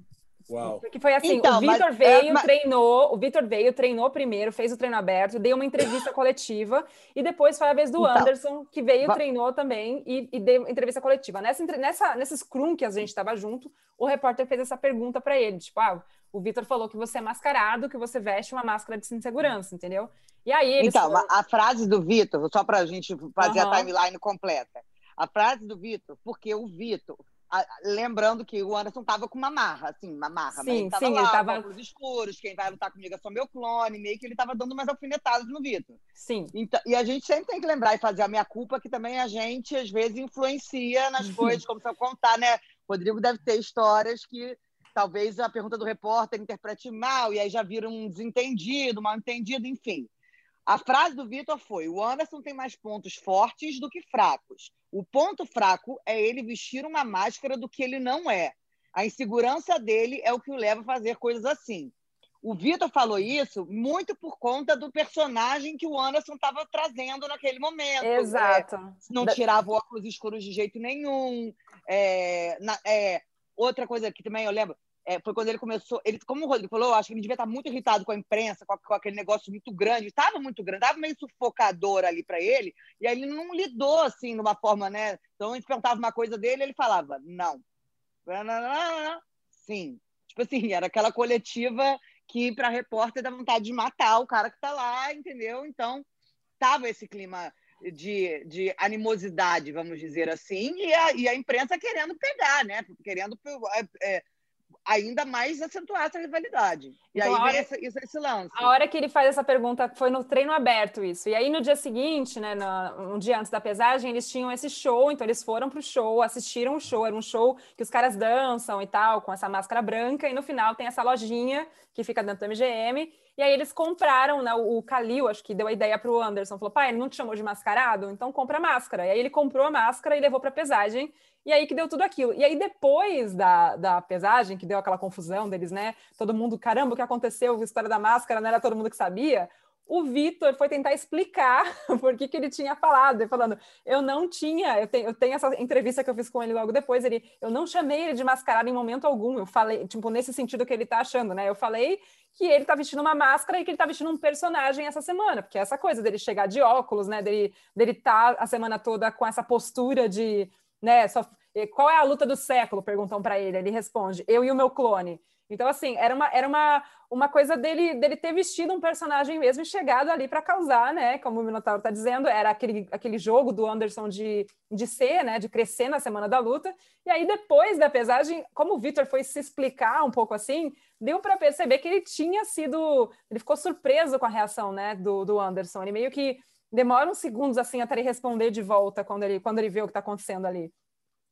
Uau. Porque foi assim, então, o Vitor veio, é, mas... treinou, o Vitor veio, treinou primeiro, fez o treino aberto, deu uma entrevista coletiva e depois foi a vez do então, Anderson, que veio, treinou também e, e deu entrevista coletiva. Nessa, nessa, nesse scrum que a gente estava junto, o repórter fez essa pergunta para ele, tipo, ah, o Vitor falou que você é mascarado, que você veste uma máscara de insegurança, entendeu? E aí Então, foram... a frase do Vitor, só para a gente fazer uhum. a timeline completa. A frase do Vitor, porque o Vitor lembrando que o Anderson tava com uma marra, assim, uma marra. Sim, ele tava sim, lá, ele tava... os escuros, quem vai lutar comigo é só meu clone, meio que ele tava dando umas alfinetadas no Vitor. Sim. Então, e a gente sempre tem que lembrar e fazer a minha culpa, que também a gente, às vezes, influencia nas coisas, como se eu contar, né? Rodrigo deve ter histórias que talvez a pergunta do repórter interprete mal, e aí já vira um desentendido, mal entendido, enfim. A frase do Vitor foi: o Anderson tem mais pontos fortes do que fracos. O ponto fraco é ele vestir uma máscara do que ele não é. A insegurança dele é o que o leva a fazer coisas assim. O Vitor falou isso muito por conta do personagem que o Anderson estava trazendo naquele momento. Exato. É, não tirava óculos escuros de jeito nenhum. É, na, é, outra coisa que também eu lembro, é, foi quando ele começou. Ele, como o Rodrigo falou, acho que ele devia estar muito irritado com a imprensa, com, com aquele negócio muito grande. Estava muito grande, estava meio sufocador ali para ele, e aí ele não lidou assim, de uma forma, né? Então a gente perguntava uma coisa dele, ele falava, não. Sim. Tipo assim, era aquela coletiva que para repórter dá vontade de matar o cara que está lá, entendeu? Então, tava esse clima de, de animosidade, vamos dizer assim, e a, e a imprensa querendo pegar, né? Querendo é, ainda mais acentuar essa rivalidade. E então, aí hora, esse, esse, esse, lance. A hora que ele faz essa pergunta foi no treino aberto isso. E aí no dia seguinte, né, no, um dia antes da pesagem, eles tinham esse show, então eles foram pro show, assistiram o show, era um show que os caras dançam e tal, com essa máscara branca, e no final tem essa lojinha que fica dentro do MGM, e aí eles compraram, né, o Kalil, acho que deu a ideia pro Anderson, falou, pai, ele não te chamou de mascarado? Então compra a máscara. E aí ele comprou a máscara e levou pra pesagem, e aí que deu tudo aquilo. E aí, depois da, da pesagem, que deu aquela confusão deles, né? Todo mundo, caramba, o que aconteceu? A história da máscara, não era todo mundo que sabia. O Vitor foi tentar explicar por que, que ele tinha falado, ele falando, eu não tinha, eu tenho, eu tenho essa entrevista que eu fiz com ele logo depois, ele, eu não chamei ele de mascarado em momento algum, eu falei, tipo, nesse sentido que ele tá achando, né? Eu falei que ele tá vestindo uma máscara e que ele tá vestindo um personagem essa semana, porque é essa coisa dele chegar de óculos, né? Dele, dele tá a semana toda com essa postura de né? Só, qual é a luta do século? Perguntam para ele. Ele responde: eu e o meu clone. Então, assim, era uma, era uma, uma coisa dele, dele ter vestido um personagem mesmo e chegado ali para causar, né? Como o Minotauro está dizendo, era aquele, aquele jogo do Anderson de, de ser, né? De crescer na semana da luta. E aí, depois da pesagem, como o Vitor foi se explicar um pouco assim, deu para perceber que ele tinha sido. Ele ficou surpreso com a reação, né? Do, do Anderson. Ele meio que demora uns segundos assim até ele responder de volta quando ele, quando ele vê o que está acontecendo ali.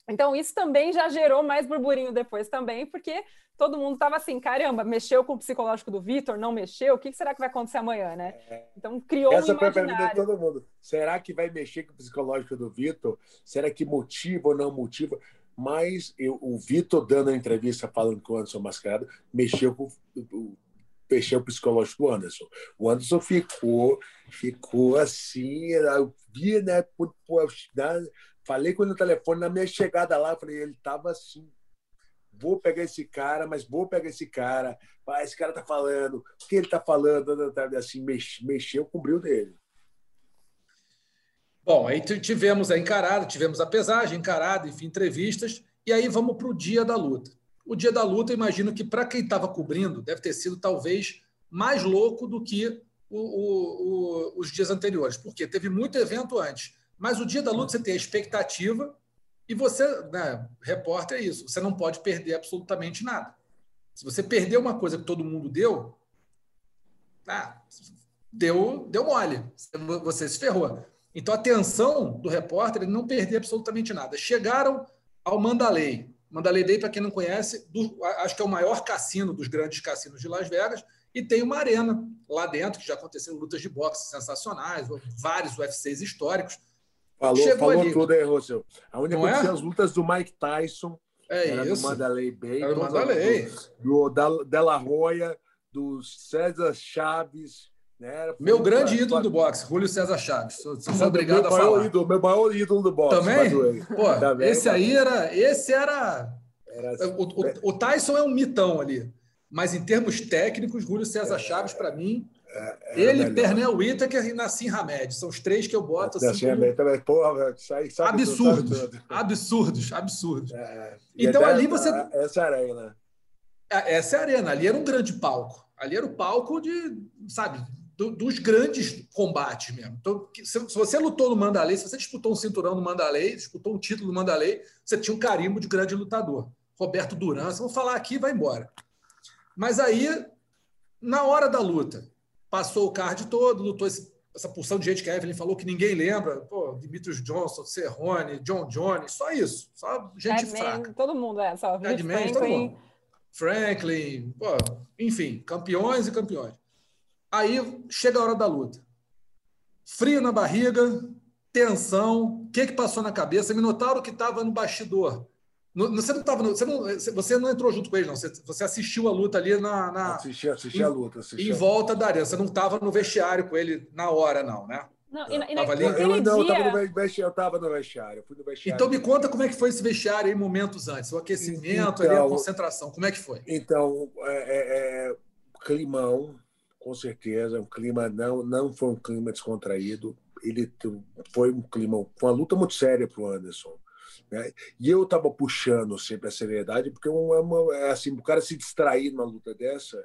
Então, isso também já gerou mais burburinho depois também, porque todo mundo estava assim, caramba, mexeu com o psicológico do Vitor, não mexeu, o que será que vai acontecer amanhã, né? É. Então, criou Essa um imaginário. Foi a pergunta de todo mundo. Será que vai mexer com o psicológico do Vitor? Será que motiva ou não motiva? Mas eu, o Vitor, dando a entrevista falando com o Anderson Mascarado, mexeu com o fechei o psicológico do Anderson. O Anderson ficou, ficou assim, eu vi, né, por, por, né, falei com ele no telefone, na minha chegada lá, falei, ele estava assim, vou pegar esse cara, mas vou pegar esse cara. Ah, esse cara tá falando, o que ele tá falando? Assim, mex, mexeu com o brilho dele. Bom, aí tivemos a encarada, tivemos a pesagem, encarada, enfim, entrevistas, e aí vamos para o dia da luta. O dia da luta, imagino que para quem estava cobrindo, deve ter sido talvez mais louco do que o, o, o, os dias anteriores, porque teve muito evento antes. Mas o dia da luta você tem a expectativa e você, né, repórter, é isso. Você não pode perder absolutamente nada. Se você perder uma coisa que todo mundo deu, ah, deu, deu mole. Você se ferrou. Então a tensão do repórter é não perder absolutamente nada. Chegaram ao Mandalay. Mandalay Bay, para quem não conhece, do, acho que é o maior cassino dos grandes cassinos de Las Vegas, e tem uma arena lá dentro, que já aconteceram lutas de boxe sensacionais, vários UFCs históricos. Falou, Chegou falou ali. tudo aí, Russell. Onde aconteciam é? as lutas do Mike Tyson. É era isso. Do Mandalay Bay. Era do Mandalay. Do, do Della Roya, do César Chaves. Né? Meu grande ídolo do boxe, Julio César Chaves. Sou, sou obrigado a falar. Ídolo, meu maior ídolo do boxe. Também? Pô, Também, esse aí era. Esse era. era assim, o, o, o, Tyson é um mitão ali. Mas em termos técnicos, Julio César Chaves, para mim, é, é ele, melhor. Pernel Whittaker e Nassim Hamed. São os três que eu boto assim. Nassim Hamed também, porra, sai, absurdos, tudo, absurdos, absurdos. É, é. então ali você. Essa é a arena. Essa é a arena. Ali era um grande palco. Ali era o palco de, sabe, do, dos grandes combates mesmo. Então, se, se, você lutou no Mandalay, se você disputou um cinturão no Mandalay, disputou um título no Mandalay, você tinha um carimbo de grande lutador. Roberto Duran, vou falar aqui vai embora. Mas aí, na hora da luta, passou o card todo, lutou esse, essa porção de gente que a Evelyn falou que ninguém lembra. Pô, Dimitrios Johnson, Cerrone, John Jones, só isso. Só gente fraca. todo mundo é, só. Franklin. todo mundo. Franklin, pô, enfim, campeões e campeões. Aí chega a hora da luta. Frio na barriga, tensão, o que, que passou na cabeça? Minotauro que estava no bastidor você não estava. Você não, você não entrou junto com ele, não. Você, você assistiu a luta ali na. na assisti, assisti em, a luta. Assisti em volta da arena. Você não estava no vestiário com ele na hora, não, né? Não, e, e, ali? Eu, eu, não, eu estava no vestiário, eu estava no vestiário, fui no vestiário. Então me conta como é que foi esse vestiário aí momentos antes, o aquecimento, então, ali, a concentração, como é que foi? Então, é, é, é, climão, com certeza, um clima não, não foi um clima descontraído, ele foi um clima, foi uma luta muito séria para o Anderson. Né? E eu estava puxando sempre a seriedade, porque é, uma, é assim, o cara se distrair numa luta dessa.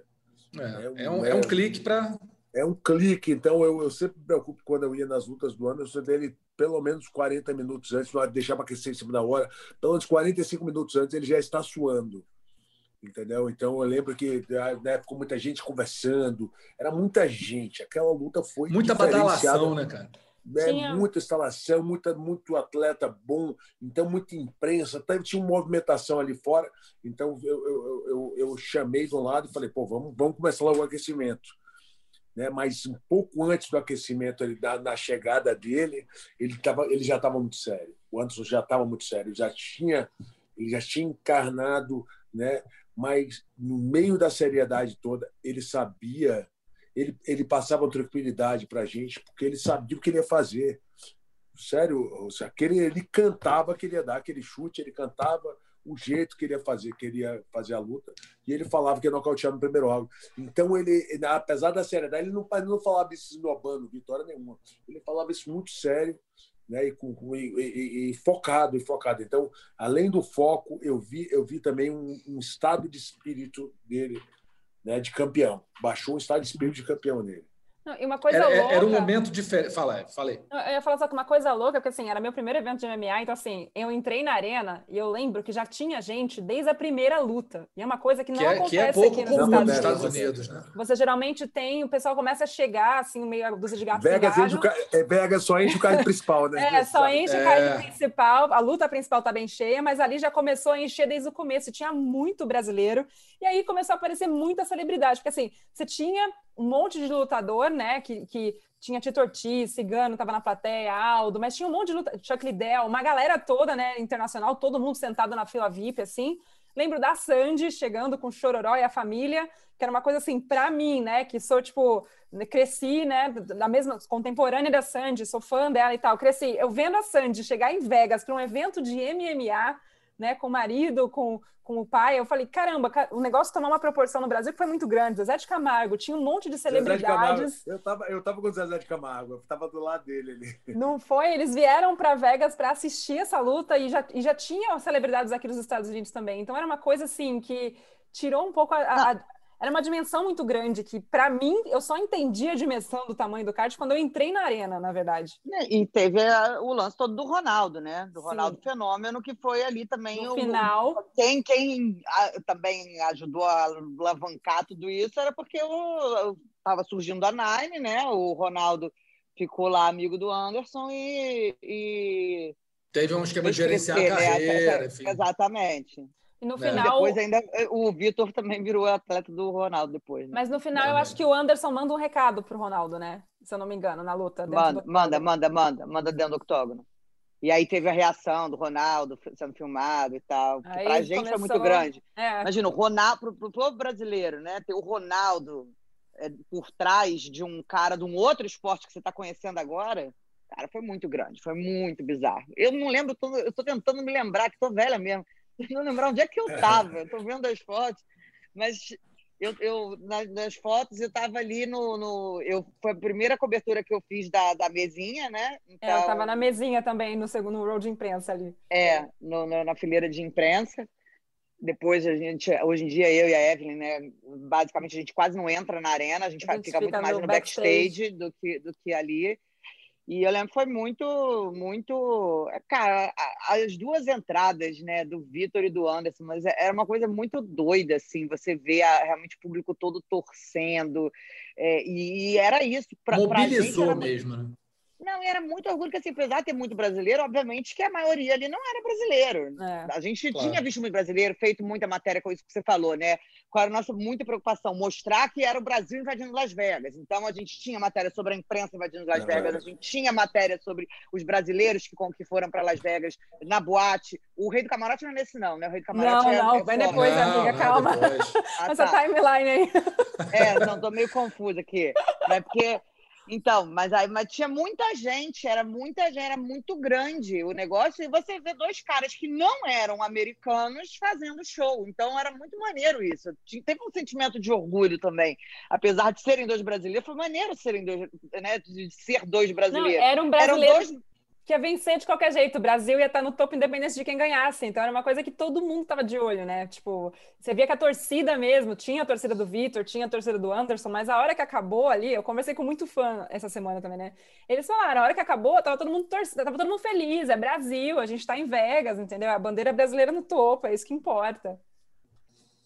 É, é, um, é um, é um clique para. É um clique, então eu, eu sempre me preocupo quando eu ia nas lutas do Anderson dele pelo menos 40 minutos antes, não deixar para aquecer em cima da hora, pelo menos 45 minutos antes ele já está suando entendeu? Então eu lembro que na época muita gente conversando, era muita gente. Aquela luta foi muita badalação, né, cara? né? Muita instalação, muita, muito atleta bom, então muita imprensa, até tinha uma movimentação ali fora. Então eu, eu, eu, eu chamei do lado e falei, pô, vamos, vamos começar logo o aquecimento. Né? Mas um pouco antes do aquecimento, ele, da, na chegada dele, ele, tava, ele já estava muito sério. O Anderson já estava muito sério, já tinha, ele já tinha encarnado, né? Mas no meio da seriedade toda, ele sabia ele, ele passava tranquilidade para a gente, porque ele sabia o que ele ia fazer. Sério, aquele, ele cantava que ele ia dar aquele chute, ele cantava o jeito que ele ia fazer, queria fazer a luta, e ele falava que ia nocautear no primeiro round. Então, ele, apesar da seriedade, ele não, ele não falava isso esnobando, vitória nenhuma. Ele falava isso muito sério, né, e, com, e, e, focado e focado. Então, além do foco, eu vi eu vi também um, um estado de espírito dele né, de campeão. Baixou o estado de espírito de campeão nele. Não, e uma coisa era, louca... era um momento diferente. Fala, falei. Eu ia falar só que uma coisa louca, porque assim, era meu primeiro evento de MMA, então assim, eu entrei na arena e eu lembro que já tinha gente desde a primeira luta. E é uma coisa que não que é, acontece que é pouco aqui nos Estados, Estados Unidos. né? Você geralmente tem, o pessoal começa a chegar, assim, meio dúzia de gatos Vegas, enche o, é, Vegas só enche o card principal, né? é, só enche é. o card principal. A luta principal tá bem cheia, mas ali já começou a encher desde o começo. Tinha muito brasileiro. E aí começou a aparecer muita celebridade. Porque assim, você tinha um monte de lutador, né? Que, que tinha Tito Ortiz, Cigano estava na plateia, Aldo, mas tinha um monte de luta, Chuck Liddell, uma galera toda, né, internacional, todo mundo sentado na fila VIP, assim. Lembro da Sandy chegando com o Chororó e a família, que era uma coisa assim, para mim, né, que sou, tipo, cresci, né, da mesma, contemporânea da Sandy, sou fã dela e tal, cresci, eu vendo a Sandy chegar em Vegas para um evento de MMA, né, com o marido, com, com o pai. Eu falei, caramba, o negócio tomou uma proporção no Brasil que foi muito grande. Zezé de Camargo, tinha um monte de celebridades. De eu estava eu tava com o Zezé de Camargo, eu estava do lado dele ali. Não foi? Eles vieram para Vegas para assistir essa luta e já, e já tinham celebridades aqui nos Estados Unidos também. Então era uma coisa assim que tirou um pouco a, a, era uma dimensão muito grande que, para mim, eu só entendi a dimensão do tamanho do kart quando eu entrei na arena, na verdade. E teve a, o lance todo do Ronaldo, né? Do Ronaldo Sim. Fenômeno, que foi ali também no o final. Quem, quem a, também ajudou a alavancar tudo isso era porque estava surgindo a Nine, né? O Ronaldo ficou lá amigo do Anderson e, e... Teve um esquema de gerenciar a né? carreira. Né? Exatamente. E no é. final. Depois ainda eh, o Vitor também virou atleta do Ronaldo depois. Né? Mas no final eu acho que o Anderson manda um recado pro Ronaldo, né? Se eu não me engano, na luta. Manda, manda, manda, manda, manda dentro do octógono. E aí teve a reação do Ronaldo sendo filmado e tal. Que pra gente começou... foi muito grande. É. Imagina, o Ronaldo, pro, pro povo brasileiro, né? Ter o Ronaldo é, por trás de um cara de um outro esporte que você está conhecendo agora, cara, foi muito grande, foi muito bizarro. Eu não lembro, tô, eu tô tentando me lembrar, que tô velha mesmo não lembrar onde é que eu estava. Estou vendo as fotos, mas eu, eu nas, nas, fotos eu estava ali no, no, eu foi a primeira cobertura que eu fiz da, da mesinha, né? Então, é, eu estava na mesinha também no segundo row de imprensa ali. É, no, no, na fileira de imprensa. Depois a gente, hoje em dia eu e a Evelyn, né, basicamente a gente quase não entra na arena, a gente, a gente fica, fica muito mais no backstage, backstage do que do que ali. E eu lembro que foi muito, muito. Cara, as duas entradas, né, do Vitor e do Anderson, mas é, era uma coisa muito doida, assim, você vê a, realmente o público todo torcendo. É, e, era isso. Pra, Mobilizou pra gente, mesmo, né? Não, era muito orgulho, que assim, apesar de ter muito brasileiro, obviamente que a maioria ali não era brasileiro. É, a gente claro. tinha visto muito brasileiro, feito muita matéria com isso que você falou, né? Qual era a nossa muita preocupação? Mostrar que era o Brasil invadindo Las Vegas. Então, a gente tinha matéria sobre a imprensa invadindo Las Vegas, a gente tinha matéria sobre os brasileiros que, que foram para Las Vegas na boate. O Rei do Camarote não é nesse, não, né? O Rei do Camarote não, é, não, é vem depois, não, amiga, calma. Ah, Essa tá. timeline aí. É, não, tô meio confusa aqui. Né? Porque então, mas aí mas tinha muita gente, era muita gente, era muito grande o negócio, e você vê dois caras que não eram americanos fazendo show. Então era muito maneiro isso. Teve um sentimento de orgulho também. Apesar de serem dois brasileiros, foi maneiro serem dois, né? De ser dois brasileiros. Não, era um brasileiro. Eram dois que ia vencer de qualquer jeito. O Brasil ia estar no topo independente de quem ganhasse. Então era uma coisa que todo mundo estava de olho, né? Tipo, você via que a torcida mesmo, tinha a torcida do Vitor, tinha a torcida do Anderson, mas a hora que acabou ali, eu conversei com muito fã essa semana também, né? Eles falaram, a hora que acabou, tava todo mundo torcida, tava todo mundo feliz, é Brasil, a gente está em Vegas, entendeu? A bandeira brasileira no topo, é isso que importa.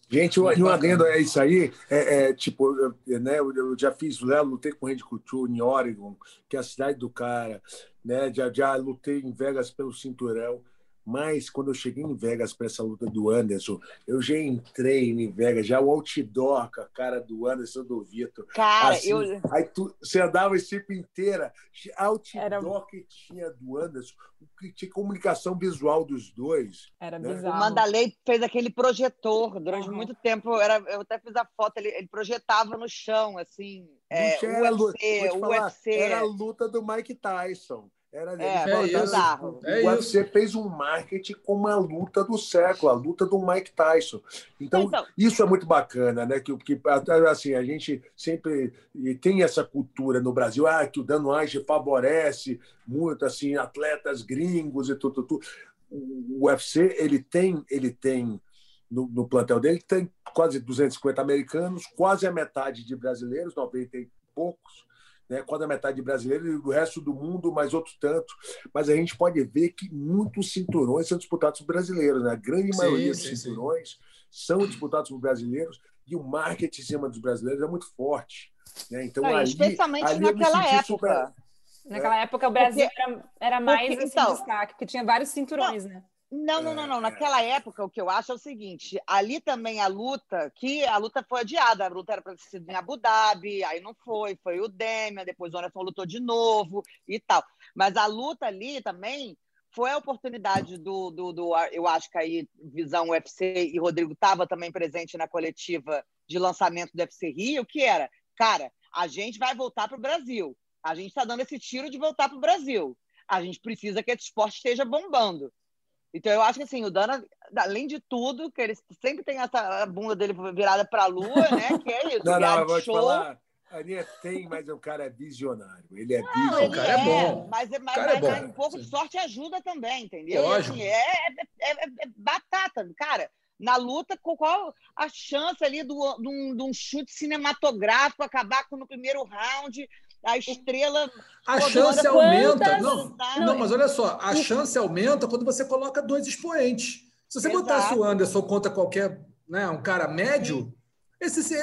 Gente, um adendo é isso aí. É, é tipo, eu, né, eu já fiz, né, lutei com o Randy Couture em Oregon, que é a cidade do cara, né? Já, já lutei em Vegas pelo cinturão. Mas quando eu cheguei em Vegas para essa luta do Anderson, eu já entrei em Vegas, já o outdoor com a cara do Anderson do Vitor. Cara, assim, eu. Aí tu, você andava esse tempo inteira, outdoor Era... que tinha do Anderson, que tinha comunicação visual dos dois. Era né? bizarro. O Mandalay fez aquele projetor durante uhum. muito tempo. Era, eu até fiz a foto, ele, ele projetava no chão, assim. É, era, UFC, falar, UFC. Era a luta do Mike Tyson. Era é, é bizarro. É o UFC isso. fez um marketing como a luta do século, a luta do Mike Tyson. Então, então, isso é muito bacana, né? Que, que assim, a gente sempre tem essa cultura no Brasil, ah, que o Dano Age favorece muito assim atletas gringos e tudo, tudo. O UFC ele tem, ele tem no, no plantel dele tem quase 250 americanos, quase a metade de brasileiros, 90 e poucos né, quase a metade de brasileiros e do resto do mundo, mais outro tanto. Mas a gente pode ver que muitos cinturões são disputados por brasileiros. Né? A grande sim, maioria sim, dos cinturões sim. são disputados por brasileiros e o marketing em cima dos brasileiros é muito forte. Né? Então, ali, especialmente ali naquela época. Super... Naquela é. época, o Brasil porque, era, era mais porque, assim, então, destaque, porque tinha vários cinturões, não, né? Não, não, não, não. É, Naquela é. época, o que eu acho é o seguinte: ali também a luta, que a luta foi adiada, a luta era para ser em Abu Dhabi, aí não foi, foi o Demian, depois o Anderson lutou de novo e tal. Mas a luta ali também foi a oportunidade do, do, do eu acho que aí Visão UFC e Rodrigo estava também presente na coletiva de lançamento do UFC Rio, que era, cara, a gente vai voltar para o Brasil. A gente está dando esse tiro de voltar para o Brasil. A gente precisa que esse esporte esteja bombando. Então, eu acho que assim, o Dana além de tudo, que ele sempre tem essa bunda dele virada para a lua, né? Que é isso. Não, não, eu vou te falar. A Aninha tem, mas o cara é visionário. Ele é não, visionário. o cara é, é bom. Mas, mas, mas é bom. um pouco de sorte ajuda também, entendeu? Lógico. Assim, é, é, é, é, batata, cara. Na luta, qual a chance ali de um, um chute cinematográfico acabar com no primeiro round? A estrela. A chance aumenta. Não, não, mas olha só, a chance aumenta quando você coloca dois expoentes. Se você Exato. botasse o Anderson contra qualquer né, um cara médio, esse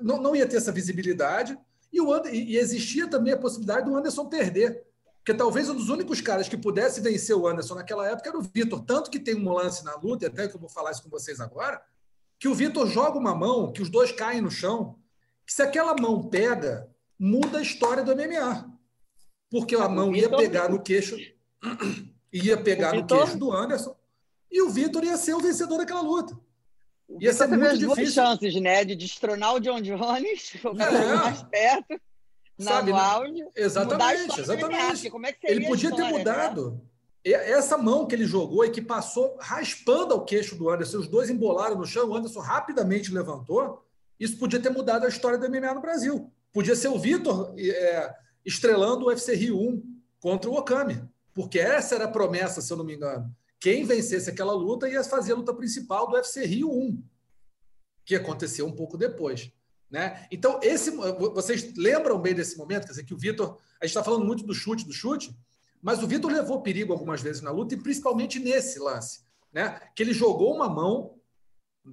não, não ia ter essa visibilidade. E, o e existia também a possibilidade do Anderson perder. Porque talvez um dos únicos caras que pudesse vencer o Anderson naquela época era o Vitor. Tanto que tem um lance na luta, e até que eu vou falar isso com vocês agora, que o Vitor joga uma mão, que os dois caem no chão, que se aquela mão pega, muda a história do MMA. Porque a mão ia pegar no queixo, ia pegar no queixo do Anderson, e o Vitor ia ser o vencedor daquela luta. Ia ser muito difícil. duas chances, né? De destronar o John Jones, o é. mais perto, Sabe, no auge. Exatamente, exatamente. Como é que ele podia ter né? mudado. Né? Essa mão que ele jogou e que passou raspando ao queixo do Anderson, os dois embolaram no chão, o Anderson rapidamente levantou. Isso podia ter mudado a história do MMA no Brasil. Podia ser o Vitor é, estrelando o UFC Rio 1 contra o Okami, porque essa era a promessa, se eu não me engano. Quem vencesse aquela luta ia fazer a luta principal do UFC Rio 1, que aconteceu um pouco depois. Né? Então, esse, vocês lembram bem desse momento? Quer dizer, que o Vitor. A gente está falando muito do chute, do chute, mas o Vitor levou perigo algumas vezes na luta, e principalmente nesse lance. Né? Que ele jogou uma mão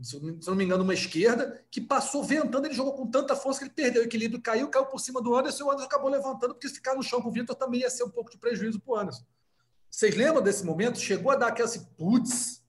se não me engano, uma esquerda, que passou ventando, ele jogou com tanta força que ele perdeu o equilíbrio, caiu, caiu por cima do Anderson e o Anderson acabou levantando, porque se ficar no chão com o Vitor também ia ser um pouco de prejuízo para o Anderson. Vocês lembram desse momento? Chegou a dar aquela assim, putz,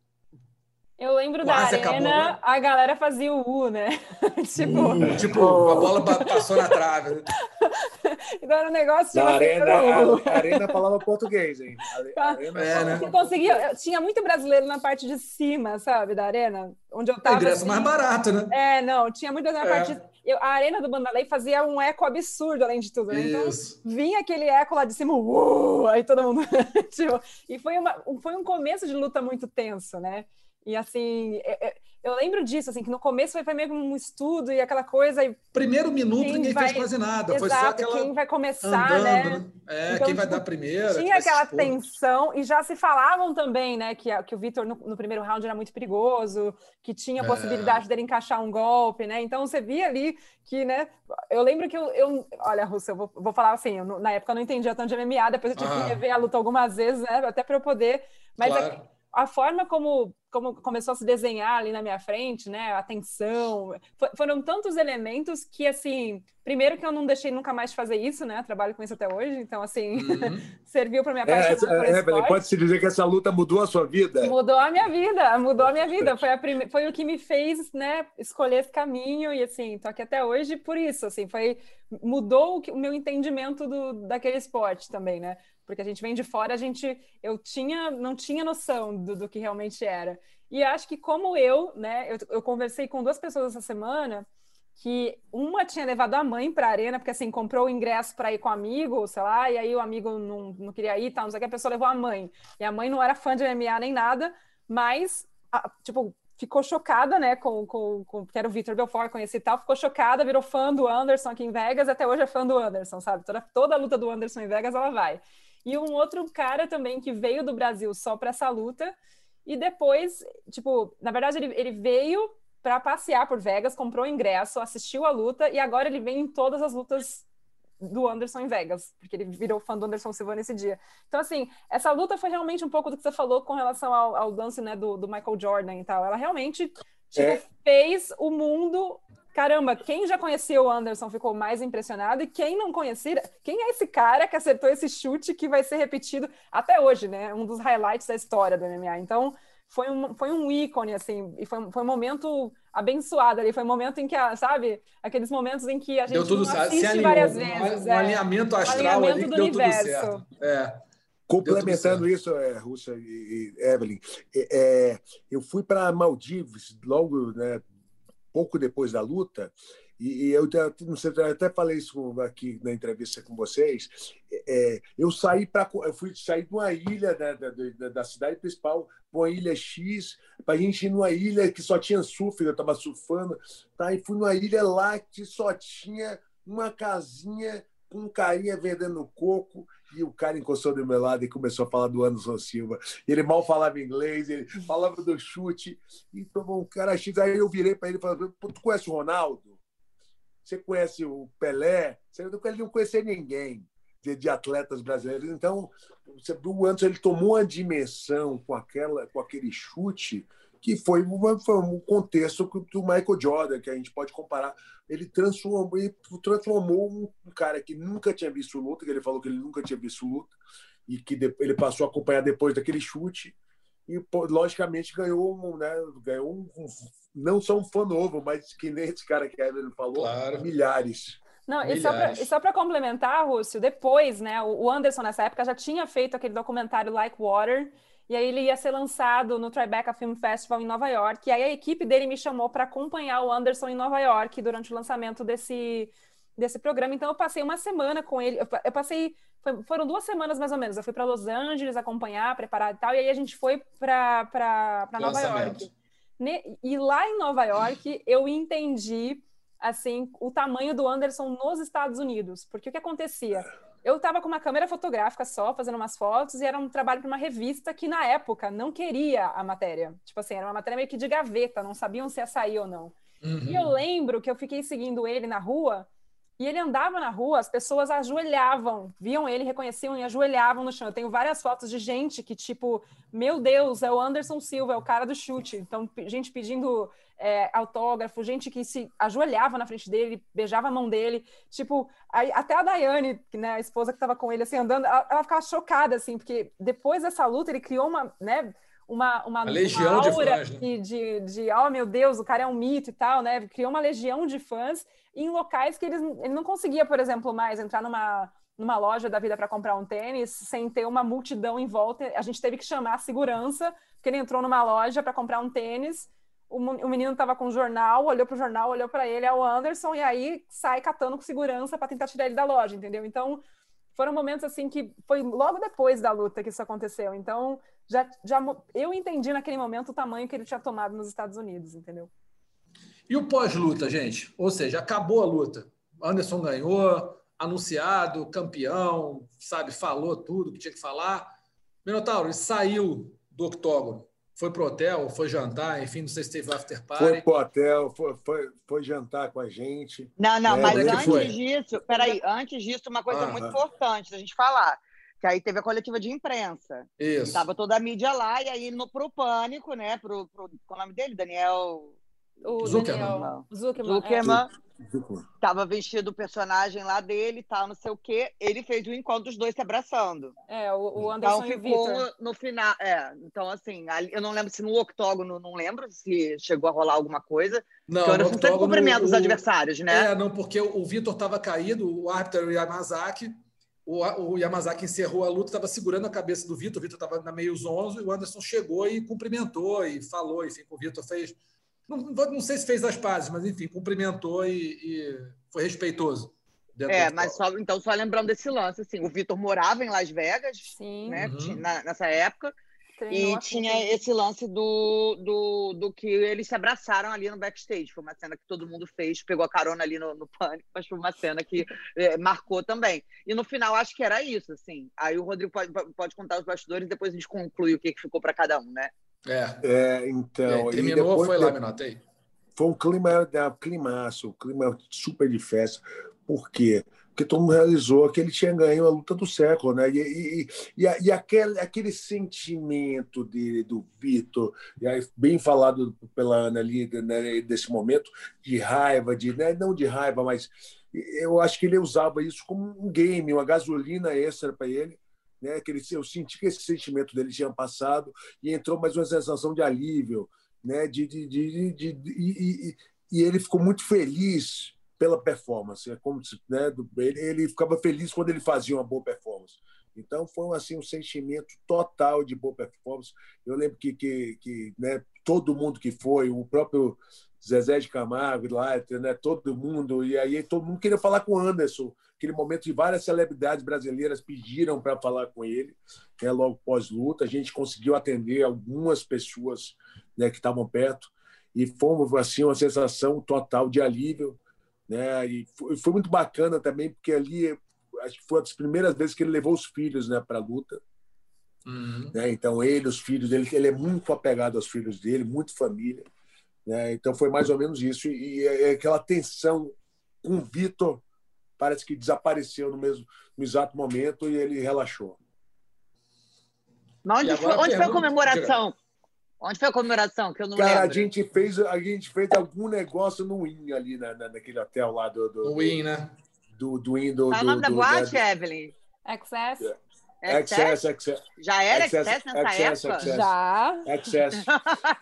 eu lembro da arena, acabou, né? a galera fazia o U, né? tipo, uh, tipo, a bola passou na trave. Né? então era um negócio de arena, a, a arena falava português, hein? A, arena é, né? Você conseguia, tinha muito brasileiro na parte de cima, sabe, da arena, onde eu tava. É ingresso assim. mais barato, né? É, não, tinha muito na é. parte eu, a arena do Bandalei fazia um eco absurdo, além de tudo. Né? Então, vinha aquele eco lá de cima, uh, aí todo mundo. tipo, e foi, uma, foi um começo de luta muito tenso, né? E assim, é, é, eu lembro disso, assim, que no começo foi, meio um estudo e aquela coisa. E Primeiro minuto ninguém vai... fez quase nada. Exato, foi só aquela. Quem vai começar, andando, né? né? É, então, quem vai tipo, dar primeiro. Tinha aquela tensão, e já se falavam também, né, que, que o Vitor no, no, primeiro round era muito perigoso, que tinha a é. possibilidade dele encaixar um golpe, né? Então você via ali que, né? Eu lembro que eu. eu olha, Russo, eu vou, vou falar assim, eu, na época eu não entendia tanto de MMA, depois eu tive ah. que rever a luta algumas vezes, né? Até para eu poder. Mas é claro. a, a forma como como começou a se desenhar ali na minha frente, né? A tensão. foram tantos elementos que, assim, primeiro que eu não deixei nunca mais de fazer isso, né? Trabalho com isso até hoje, então, assim, uhum. serviu para minha parte. É, é, pode se dizer que essa luta mudou a sua vida? Mudou a minha vida, mudou a minha vida. Foi, a prime... foi o que me fez, né, escolher esse caminho e, assim, tô aqui até hoje por isso, assim, foi... Mudou o meu entendimento do, daquele esporte também, né? Porque a gente vem de fora, a gente eu tinha não tinha noção do, do que realmente era. E acho que como eu, né, eu, eu conversei com duas pessoas essa semana que uma tinha levado a mãe para a arena, porque assim, comprou o ingresso para ir com o amigo, sei lá, e aí o amigo não, não queria ir, tal, não sei o que, a pessoa levou a mãe. E a mãe não era fã de MMA nem nada, mas, a, tipo, ficou chocada, né, com, com, com que era o Victor Belfort, conheci e tal, ficou chocada, virou fã do Anderson aqui em Vegas, até hoje é fã do Anderson, sabe? Toda, toda a luta do Anderson em Vegas, ela vai. E um outro cara também que veio do Brasil só para essa luta. E depois, tipo, na verdade, ele, ele veio para passear por Vegas, comprou ingresso, assistiu a luta e agora ele vem em todas as lutas do Anderson em Vegas, porque ele virou fã do Anderson Silva nesse dia. Então, assim, essa luta foi realmente um pouco do que você falou com relação ao, ao lance né, do, do Michael Jordan e tal. Ela realmente tipo, é. fez o mundo caramba, quem já conhecia o Anderson ficou mais impressionado e quem não conhecia, quem é esse cara que acertou esse chute que vai ser repetido até hoje, né? Um dos highlights da história do MMA. Então, foi um, foi um ícone, assim, e foi, foi um momento abençoado ali, foi um momento em que, sabe, aqueles momentos em que a gente tudo assiste alinhou, várias vezes. Um, é, alinhamento astral um alinhamento ali do deu universo. tudo certo. É. Complementando isso, é, Rússia e, e Evelyn, é, é eu fui para Maldivas logo, né, pouco depois da luta, E, eu até falei isso aqui na entrevista com vocês. É, eu saí para, eu fui sair de uma ilha da, da, da cidade principal, uma ilha X, para a gente ir numa ilha que só tinha surf, eu estava surfando, tá? E fui numa ilha lá que só tinha uma casinha com um carinha vendendo coco e o cara encostou do meu lado e começou a falar do Anderson Silva. Ele mal falava inglês, ele falava do chute e tomou um cara X. Aí eu virei para ele e falei: Tu conhece o Ronaldo? você conhece o Pelé, você não conhecer ninguém de, atletas brasileiros. Então, o Anderson ele tomou uma dimensão com, aquela, com aquele chute que foi, foi um contexto do Michael Jordan, que a gente pode comparar. Ele transformou, ele transformou um, cara que nunca tinha visto luta, que ele falou que ele nunca tinha visto luta, e que ele passou a acompanhar depois daquele chute, e logicamente ganhou, né, ganhou um, um não são um fã novo, mas que nem esse cara que a Evelyn falou, claro. milhares. Não, e só para complementar, Rússio, depois, né, o Anderson nessa época já tinha feito aquele documentário Like Water, e aí ele ia ser lançado no Tribeca Film Festival em Nova York, e aí a equipe dele me chamou para acompanhar o Anderson em Nova York durante o lançamento desse, desse programa, então eu passei uma semana com ele, eu passei, foi, foram duas semanas mais ou menos, eu fui para Los Angeles acompanhar, preparar e tal, e aí a gente foi para Nova York. E lá em Nova York, eu entendi assim o tamanho do Anderson nos Estados Unidos, porque o que acontecia? Eu estava com uma câmera fotográfica só, fazendo umas fotos, e era um trabalho para uma revista que, na época, não queria a matéria. Tipo assim, era uma matéria meio que de gaveta, não sabiam se ia sair ou não. Uhum. E eu lembro que eu fiquei seguindo ele na rua, e ele andava na rua, as pessoas ajoelhavam, viam ele, reconheciam e ajoelhavam no chão. Eu tenho várias fotos de gente que, tipo, meu Deus, é o Anderson Silva, é o cara do chute. Então, gente pedindo é, autógrafo, gente que se ajoelhava na frente dele, beijava a mão dele. Tipo, aí, até a Daiane, né, a esposa que estava com ele, assim, andando, ela, ela ficava chocada, assim, porque depois dessa luta ele criou uma, né, uma, uma, uma legião uma aura de fãs, né? de, de, oh meu Deus, o cara é um mito e tal, né? Criou uma legião de fãs em locais que eles, ele não conseguia, por exemplo, mais entrar numa, numa loja da vida para comprar um tênis sem ter uma multidão em volta. A gente teve que chamar a segurança, porque ele entrou numa loja para comprar um tênis. O, o menino estava com o jornal, olhou para o jornal, olhou para ele, é o Anderson, e aí sai catando com segurança para tentar tirar ele da loja, entendeu? Então, foram momentos assim que foi logo depois da luta que isso aconteceu. Então, já, já eu entendi naquele momento o tamanho que ele tinha tomado nos Estados Unidos, entendeu? E o pós-luta, gente? Ou seja, acabou a luta. Anderson ganhou, anunciado, campeão, sabe, falou tudo que tinha que falar. Minotauro, ele saiu do octógono foi pro hotel, foi jantar, enfim, não sei se teve after party. Foi pro hotel, foi, foi, foi jantar com a gente. Não, não, né? mas é antes foi? disso, peraí, antes disso, uma coisa Aham. muito importante da gente falar. Que aí teve a coletiva de imprensa. Isso. Tava toda a mídia lá, e aí no, pro pânico, né? Pro, pro, qual é o nome dele? Daniel. O Zuckerman. Daniel... Zuckerman. Zuckerman. É. Tava vestido o personagem lá dele, tal, não sei o quê. Ele fez o encontro dos dois se abraçando. É, o, o Anderson então, ficou no final. É, então, assim, eu não lembro se no octógono, não lembro se chegou a rolar alguma coisa. Não, o Anderson sempre cumprimenta os adversários, né? É, não, porque o, o Vitor estava caído, o árbitro Yamazaki. O, o Yamazaki encerrou a luta, estava segurando a cabeça do Vitor. O Vitor estava na meio zonzo e o Anderson chegou e cumprimentou e falou, enfim, o Vitor fez não, não sei se fez as pazes, mas enfim, cumprimentou e, e foi respeitoso. É, mas só, então só lembrando desse lance, assim, o Vitor morava em Las Vegas, Sim. né, uhum. na, nessa época, Treinou e tinha esse lance do, do, do que eles se abraçaram ali no backstage. Foi uma cena que todo mundo fez, pegou a carona ali no, no pânico, mas foi uma cena que é, marcou também. E no final acho que era isso, assim. Aí o Rodrigo pode, pode contar os bastidores e depois a gente conclui o que, que ficou para cada um, né? É. é então. terminou foi lá, Minota aí? Foi um clima, um climaço, um clima super de festa. Por quê? Porque todo mundo realizou que ele tinha ganho a luta do século, né? E, e, e, e aquele, aquele sentimento dele, do Vitor, bem falado pela Ana ali, né, desse momento, de raiva, de, né, não de raiva, mas eu acho que ele usava isso como um game, uma gasolina extra para ele, né? Que ele, eu senti que esse sentimento dele tinha passado e entrou mais uma sensação de alívio, né? De, de, de, de, e, e, ele ficou muito feliz pela performance, é como se, né? Ele, ele ficava feliz quando ele fazia uma boa performance. Então foi assim um sentimento total de boa performance. Eu lembro que que, que né, todo mundo que foi, o próprio Zezé de Camargo lá, né, todo mundo, e aí todo mundo queria falar com o Anderson. Aquele momento de várias celebridades brasileiras pediram para falar com ele, né, logo pós-luta. A gente conseguiu atender algumas pessoas né, que estavam perto e fomos assim uma sensação total de alívio, né? E foi, foi muito bacana também porque ali acho que foi uma das primeiras vezes que ele levou os filhos, né, para a luta. Uhum. Né? Então ele, os filhos dele, ele é muito apegado aos filhos dele, muito família. Né? Então foi mais ou menos isso. E, e é aquela tensão com o Vitor parece que desapareceu no mesmo no exato momento e ele relaxou. Mas onde, foi, onde foi a comemoração? Onde foi a comemoração? Que eu não Cara, lembro. a gente fez a gente fez algum negócio no Win ali na, na, naquele hotel lá do, do, do Win, né? Do, do Win do. Qual é o nome da boate, Evelyn? Access. Yeah. Access, Access. Já era Access, Access nessa access, época? Access. Já. Access.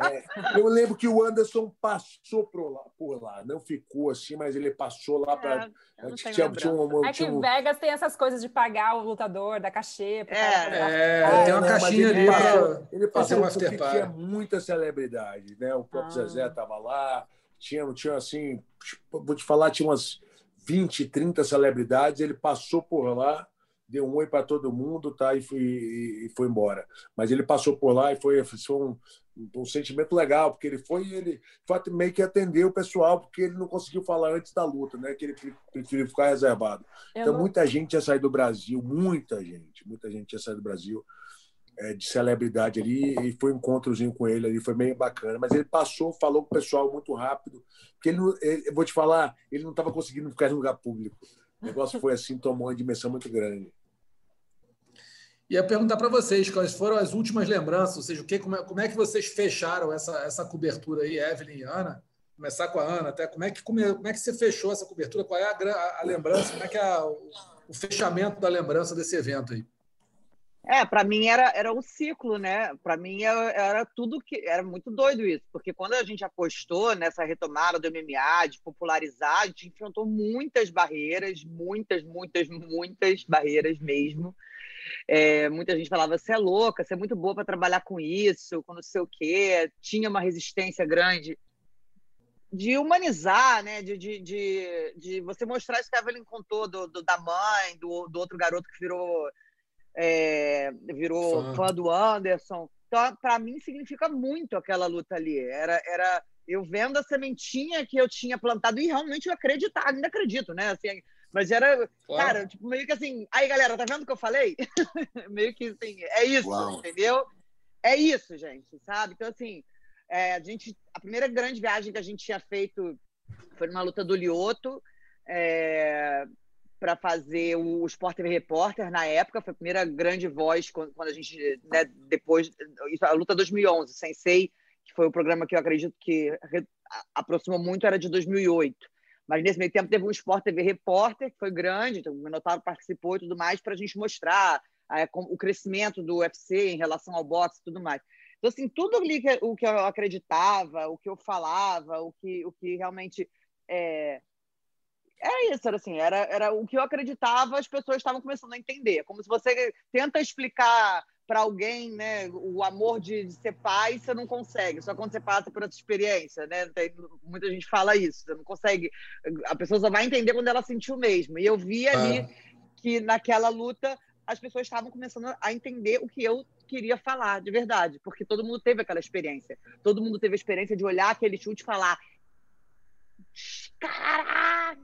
É, eu lembro que o Anderson passou por lá, por lá. Não ficou assim, mas ele passou lá para. É, tinha, tinha um, é que um... Vegas tem essas coisas de pagar o lutador, da cachê. É, é tem uma caixinha ali para Ele passou um tinha muita celebridade, né? O próprio ah. Zezé estava lá, tinha, tinha assim, vou te falar, tinha umas 20, 30 celebridades, ele passou por lá deu um oi para todo mundo tá, e, foi, e, foi embora. Mas ele passou por lá e foi, foi um, um sentimento legal, porque ele foi ele meio que atender o pessoal, porque ele não conseguiu falar antes da luta, né? que ele preferiu ficar reservado. Eu então, não... muita gente ia sair do Brasil, muita gente, muita gente ia sair do Brasil é, de celebridade ali e foi um encontrozinho com ele ali, foi meio bacana. Mas ele passou, falou com o pessoal muito rápido, porque ele, ele vou te falar, ele não estava conseguindo ficar em lugar público. O negócio foi assim, tomou uma dimensão muito grande. Ia perguntar para vocês quais foram as últimas lembranças, ou seja, o que, como, é, como é que vocês fecharam essa, essa cobertura aí, Evelyn e Ana? Começar com a Ana, até como é que, como é, como é que você fechou essa cobertura? Qual é a, a lembrança? Como é que é o, o fechamento da lembrança desse evento aí? É, para mim era, era um ciclo, né? Para mim era, era, tudo que. Era muito doido isso, porque quando a gente apostou nessa retomada do MMA, de popularizar, a gente enfrentou muitas barreiras, muitas, muitas, muitas barreiras mesmo. É, muita gente falava: você é louca, você é muito boa para trabalhar com isso, com não sei o quê. Tinha uma resistência grande de humanizar, né? De, de, de, de você mostrar isso que a Evelyn contou do, do, da mãe, do, do outro garoto que virou é, virou fã. fã. do Anderson. Então, para mim, significa muito aquela luta ali. Era, era eu vendo a sementinha que eu tinha plantado e realmente eu acreditar, ainda acredito, né? Assim, mas era, claro. cara, tipo, meio que assim, aí galera, tá vendo o que eu falei? meio que assim, é isso, Uau. entendeu? É isso, gente, sabe? Então, assim, é, a gente, a primeira grande viagem que a gente tinha feito foi numa luta do Lioto. É, para fazer o Sport TV Repórter na época, foi a primeira grande voz quando, a gente, né, depois, a luta 2011, Sensei, que foi o programa que eu acredito que aproximou muito, era de 2008. Mas nesse meio tempo teve um Sport TV Repórter, que foi grande, então o Minotauro participou e tudo mais, para a gente mostrar é, o crescimento do UFC em relação ao boxe e tudo mais. Então, assim, tudo ali que, o que eu acreditava, o que eu falava, o que, o que realmente é, é isso, era assim, era, era o que eu acreditava, as pessoas estavam começando a entender. Como se você tenta explicar para alguém, né, o amor de, de, ser pai, você não consegue, só quando você passa por essa experiência, né? Tem, muita gente fala isso, você não consegue, a pessoa só vai entender quando ela sentiu mesmo. E eu vi ali ah. que naquela luta as pessoas estavam começando a entender o que eu queria falar de verdade, porque todo mundo teve aquela experiência. Todo mundo teve a experiência de olhar aquele chute e falar: caraca,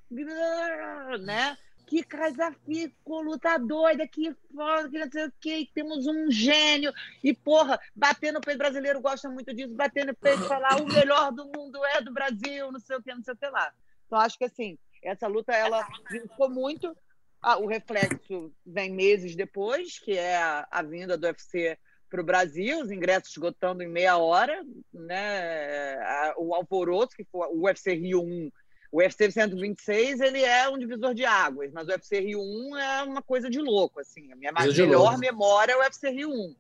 né? Que casa ficou luta doida, que foda, que não sei o que, temos um gênio. E, porra, bater no peito brasileiro gosta muito disso, bater no peito falar o melhor do mundo é do Brasil, não sei o que, não sei o que lá. Então, acho que assim, essa luta, ela ficou muito. Ah, o reflexo vem meses depois, que é a, a vinda do UFC para o Brasil, os ingressos esgotando em meia hora, né? O alvoroço, que foi o UFC Rio 1, o UFC 126, ele é um divisor de águas, mas o UFC Rio 1 é uma coisa de louco, assim. A minha melhor memória é o UFC Rio 1.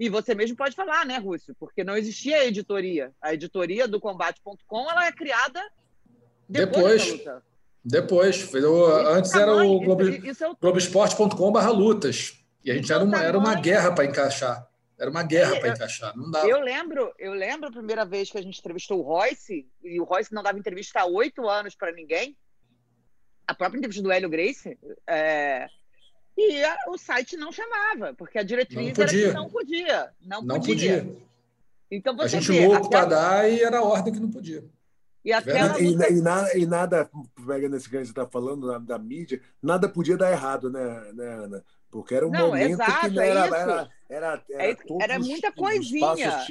E você mesmo pode falar, né, Rússio? Porque não existia a editoria. A editoria do combate.com, ela é criada depois, depois. Depois. O, antes era o, Globo, é o... Globoesporte.com barra lutas. E a gente era uma, era uma guerra para encaixar. Era uma guerra para encaixar, não dava. Eu lembro, eu lembro a primeira vez que a gente entrevistou o Royce, e o Royce não dava entrevista há oito anos para ninguém. A própria entrevista do Hélio Grace. É... E a, o site não chamava, porque a diretriz era que não podia. Não, não podia. podia. Então, você a gente vê, louco para dar e era a ordem que não podia. E, aquela... e, e, e, nada, e nada, pegando esse que você está falando da, da, mídia, nada podia dar errado, né, né Ana? Porque era um não, momento exato, que era, é era, era, era, era, é, era muita coisinha.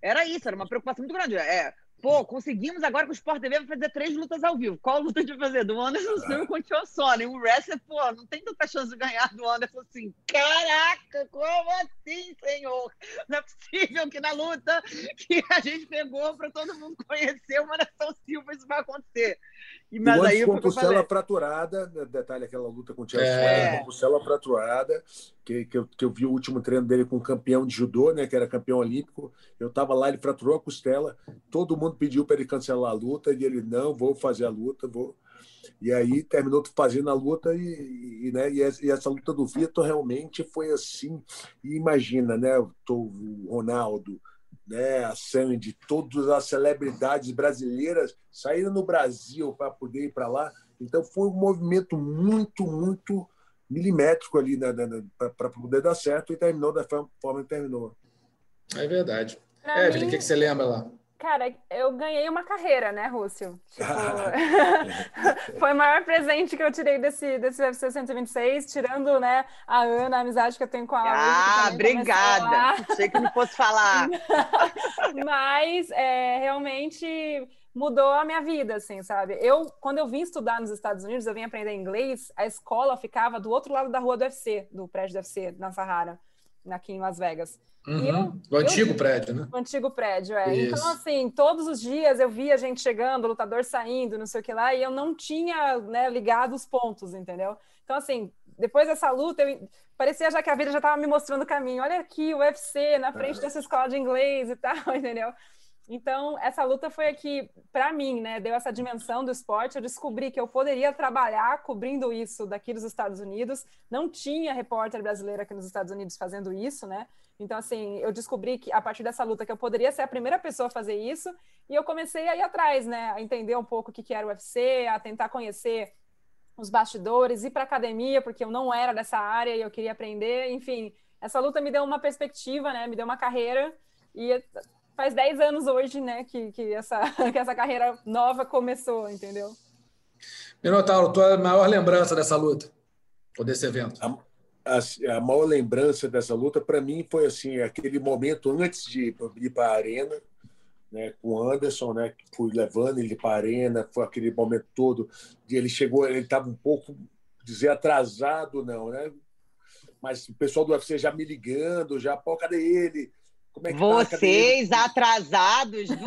Era isso, era uma preocupação muito grande. É, Pô, conseguimos agora com o Sport TV fazer três lutas ao vivo. Qual luta a gente vai fazer? Do Anderson Silva com o Sony. O wrestler, pô, não tem tanta chance de ganhar do Anderson assim. Caraca, como assim, senhor? Não é possível que na luta que a gente pegou para todo mundo conhecer o Anderson Silva isso vai acontecer. E, mas o aí, com costela fraturada, né, detalhe aquela luta com o Tio é. com costela fraturada, que, que eu, que, eu, vi o último treino dele com um campeão de judô, né, que era campeão olímpico. Eu estava lá, ele fraturou a costela, todo mundo pediu para ele cancelar a luta, e ele, não, vou fazer a luta, vou. E aí terminou fazendo a luta, e, e né, e, essa, luta do Vitor realmente foi assim. E imagina, né, o, o Ronaldo, né, a Sandy, todas as celebridades brasileiras saíram no Brasil para poder ir para lá. Então foi um movimento muito, muito milimétrico ali né, né, né para poder dar certo e terminou da forma que terminou. É verdade. Pra Evelyn, o que, que você lembra lá? Cara, eu ganhei uma carreira, né, Rússio? Tipo... foi o maior presente que eu tirei desse, desse UFC 126, tirando, né, a Ana, a amizade que eu tenho com a Ah, obrigada! Achei que não fosse falar. Mas, é, realmente mudou a minha vida, assim, sabe? Eu, quando eu vim estudar nos Estados Unidos, eu vim aprender inglês, a escola ficava do outro lado da rua do UFC, do prédio do UFC, na Sahara, aqui em Las Vegas. Uhum. Eu, o antigo eu, prédio, né? O antigo prédio, é. Isso. Então, assim, todos os dias eu via gente chegando, lutador saindo, não sei o que lá, e eu não tinha né, ligado os pontos, entendeu? Então, assim, depois dessa luta, eu, parecia já que a vida já estava me mostrando o caminho. Olha aqui, o UFC, na frente dessa escola de inglês e tal, entendeu? Então, essa luta foi aqui, para mim, né, deu essa dimensão do esporte. Eu descobri que eu poderia trabalhar cobrindo isso daqui dos Estados Unidos. Não tinha repórter brasileiro aqui nos Estados Unidos fazendo isso, né? Então, assim, eu descobri que a partir dessa luta que eu poderia ser a primeira pessoa a fazer isso. E eu comecei a ir atrás, né, a entender um pouco o que, que era o UFC, a tentar conhecer os bastidores, ir para academia, porque eu não era dessa área e eu queria aprender. Enfim, essa luta me deu uma perspectiva, né, me deu uma carreira. E faz 10 anos hoje, né, que, que, essa, que essa carreira nova começou, entendeu? Minotauro, tua maior lembrança dessa luta, ou desse evento? A, a, a maior lembrança dessa luta, para mim, foi assim aquele momento antes de ir para a arena, né, com o Anderson, né, que fui levando ele para a arena, foi aquele momento todo de ele chegou, ele estava um pouco dizer atrasado, não, né? Mas o pessoal do UFC já me ligando, já, pô, cadê ele? É tá? Vocês tá? atrasados, duvido.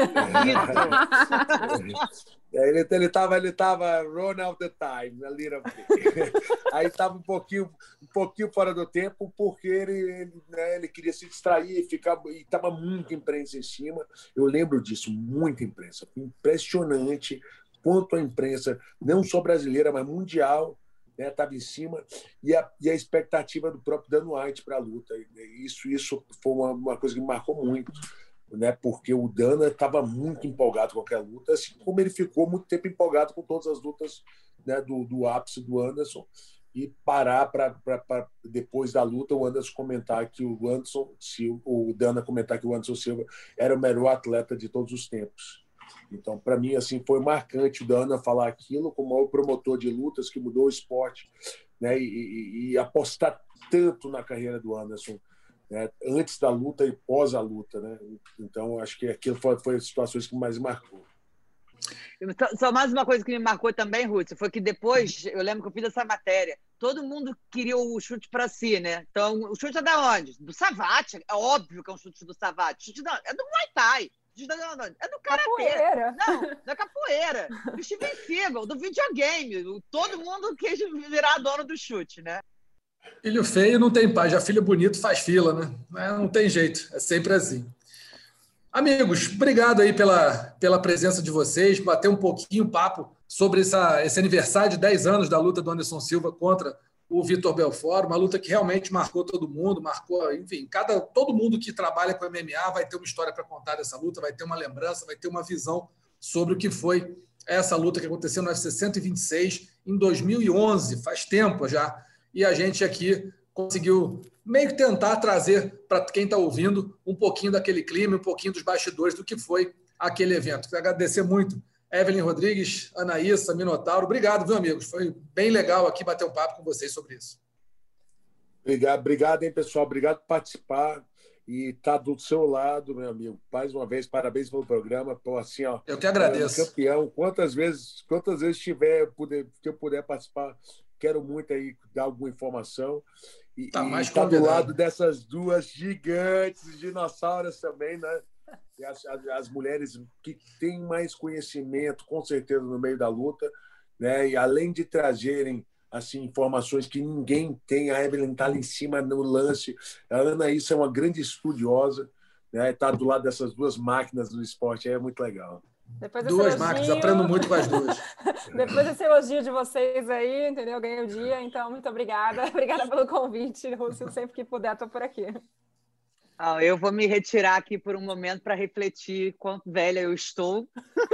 É, ele ele estava ele tava run out the time, a little Aí estava um pouquinho um pouquinho fora do tempo porque ele ele, né, ele queria se distrair, ficar e estava muita imprensa em cima. Eu lembro disso, muita imprensa, impressionante quanto a imprensa não só brasileira, mas mundial estava né, em cima, e a, e a expectativa do próprio Dan White para a luta. Isso, isso foi uma, uma coisa que me marcou muito, né, porque o Dana estava muito empolgado com aquela luta, assim como ele ficou muito tempo empolgado com todas as lutas né, do, do ápice do Anderson, e parar para depois da luta o Anderson comentar que o Anderson, o Dana comentar que o Anderson Silva era o melhor atleta de todos os tempos. Então, para mim, assim, foi marcante o Dana falar aquilo como o promotor de lutas que mudou o esporte, né? E, e, e apostar tanto na carreira do Anderson, né? antes da luta e pós a luta, né? Então, acho que aquilo foi, foi as situações que mais marcou. Só mais uma coisa que me marcou também, Ruth, foi que depois, eu lembro que eu fiz essa matéria, todo mundo queria o chute para si, né? Então, o chute é da onde? Do Savate, é óbvio que é um chute do Savate. Chute da, é do Muay Thai. É do karatê. Capoeira. Não, da capoeira. Do Steven Seagal, do videogame. Todo mundo quis virar dono do chute, né? Filho feio não tem pai, já filho bonito faz fila, né? Não tem jeito, é sempre assim. Amigos, obrigado aí pela, pela presença de vocês, bater um pouquinho papo sobre essa, esse aniversário de 10 anos da luta do Anderson Silva contra o Vitor Belfort, uma luta que realmente marcou todo mundo, marcou, enfim, cada todo mundo que trabalha com MMA vai ter uma história para contar dessa luta, vai ter uma lembrança, vai ter uma visão sobre o que foi essa luta que aconteceu no UFC 126 em 2011, faz tempo já. E a gente aqui conseguiu meio que tentar trazer para quem está ouvindo um pouquinho daquele clima, um pouquinho dos bastidores do que foi aquele evento. Quero agradecer muito Evelyn Rodrigues, Anaísa, Minotauro. Obrigado, viu, amigos? Foi bem legal aqui bater um papo com vocês sobre isso. Obrigado, obrigado, hein, pessoal? Obrigado por participar e estar tá do seu lado, meu amigo. Mais uma vez, parabéns pelo programa. Pô, assim, ó, eu que agradeço. Campeão. Quantas vezes, quantas vezes tiver, puder, que eu puder participar, quero muito aí dar alguma informação. E, tá mais e tá do lado dessas duas gigantes, dinossauros também, né? As, as, as, mulheres que têm mais conhecimento, com certeza, no meio da luta, né? E além de trazerem assim informações que ninguém tem, a Evelyn está ali em cima no lance. A Ana isso é uma grande estudiosa, né? Está do lado dessas duas máquinas do esporte, é muito legal. Depois duas elogio... máquinas, aprendo muito com as duas. Depois desse elogio de vocês aí, entendeu? Ganhei o dia, então muito obrigada. Obrigada pelo convite, Rússio. Sempre que puder, estou por aqui. Ah, eu vou me retirar aqui por um momento para refletir quanto velha eu estou.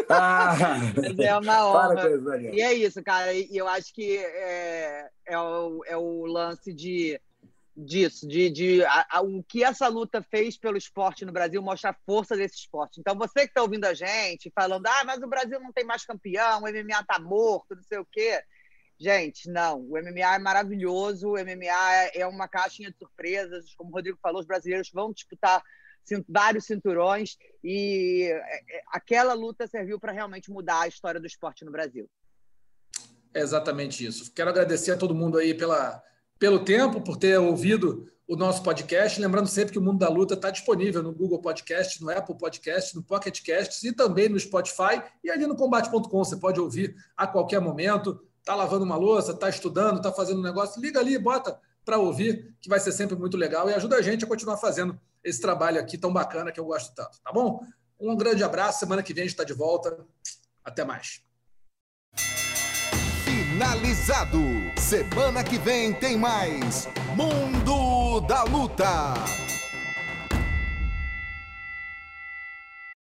Ah, é uma honra. e é isso, cara. E eu acho que é, é, o, é o lance de disso, de, de a, a, o que essa luta fez pelo esporte no Brasil mostra a força desse esporte. Então, você que está ouvindo a gente, falando, ah, mas o Brasil não tem mais campeão, o MMA tá morto, não sei o quê. Gente, não. O MMA é maravilhoso. O MMA é uma caixinha de surpresas. Como o Rodrigo falou, os brasileiros vão disputar vários cinturões e é, é, aquela luta serviu para realmente mudar a história do esporte no Brasil. É exatamente isso. Quero agradecer a todo mundo aí pela, pelo tempo, por ter ouvido o nosso podcast. Lembrando sempre que o Mundo da Luta está disponível no Google Podcast, no Apple Podcast, no Pocket Casts e também no Spotify e ali no combate.com. Você pode ouvir a qualquer momento está lavando uma louça, está estudando, está fazendo um negócio, liga ali, bota para ouvir, que vai ser sempre muito legal e ajuda a gente a continuar fazendo esse trabalho aqui tão bacana que eu gosto tanto, tá bom? Um grande abraço, semana que vem a gente está de volta. Até mais. Finalizado. Semana que vem tem mais Mundo da Luta.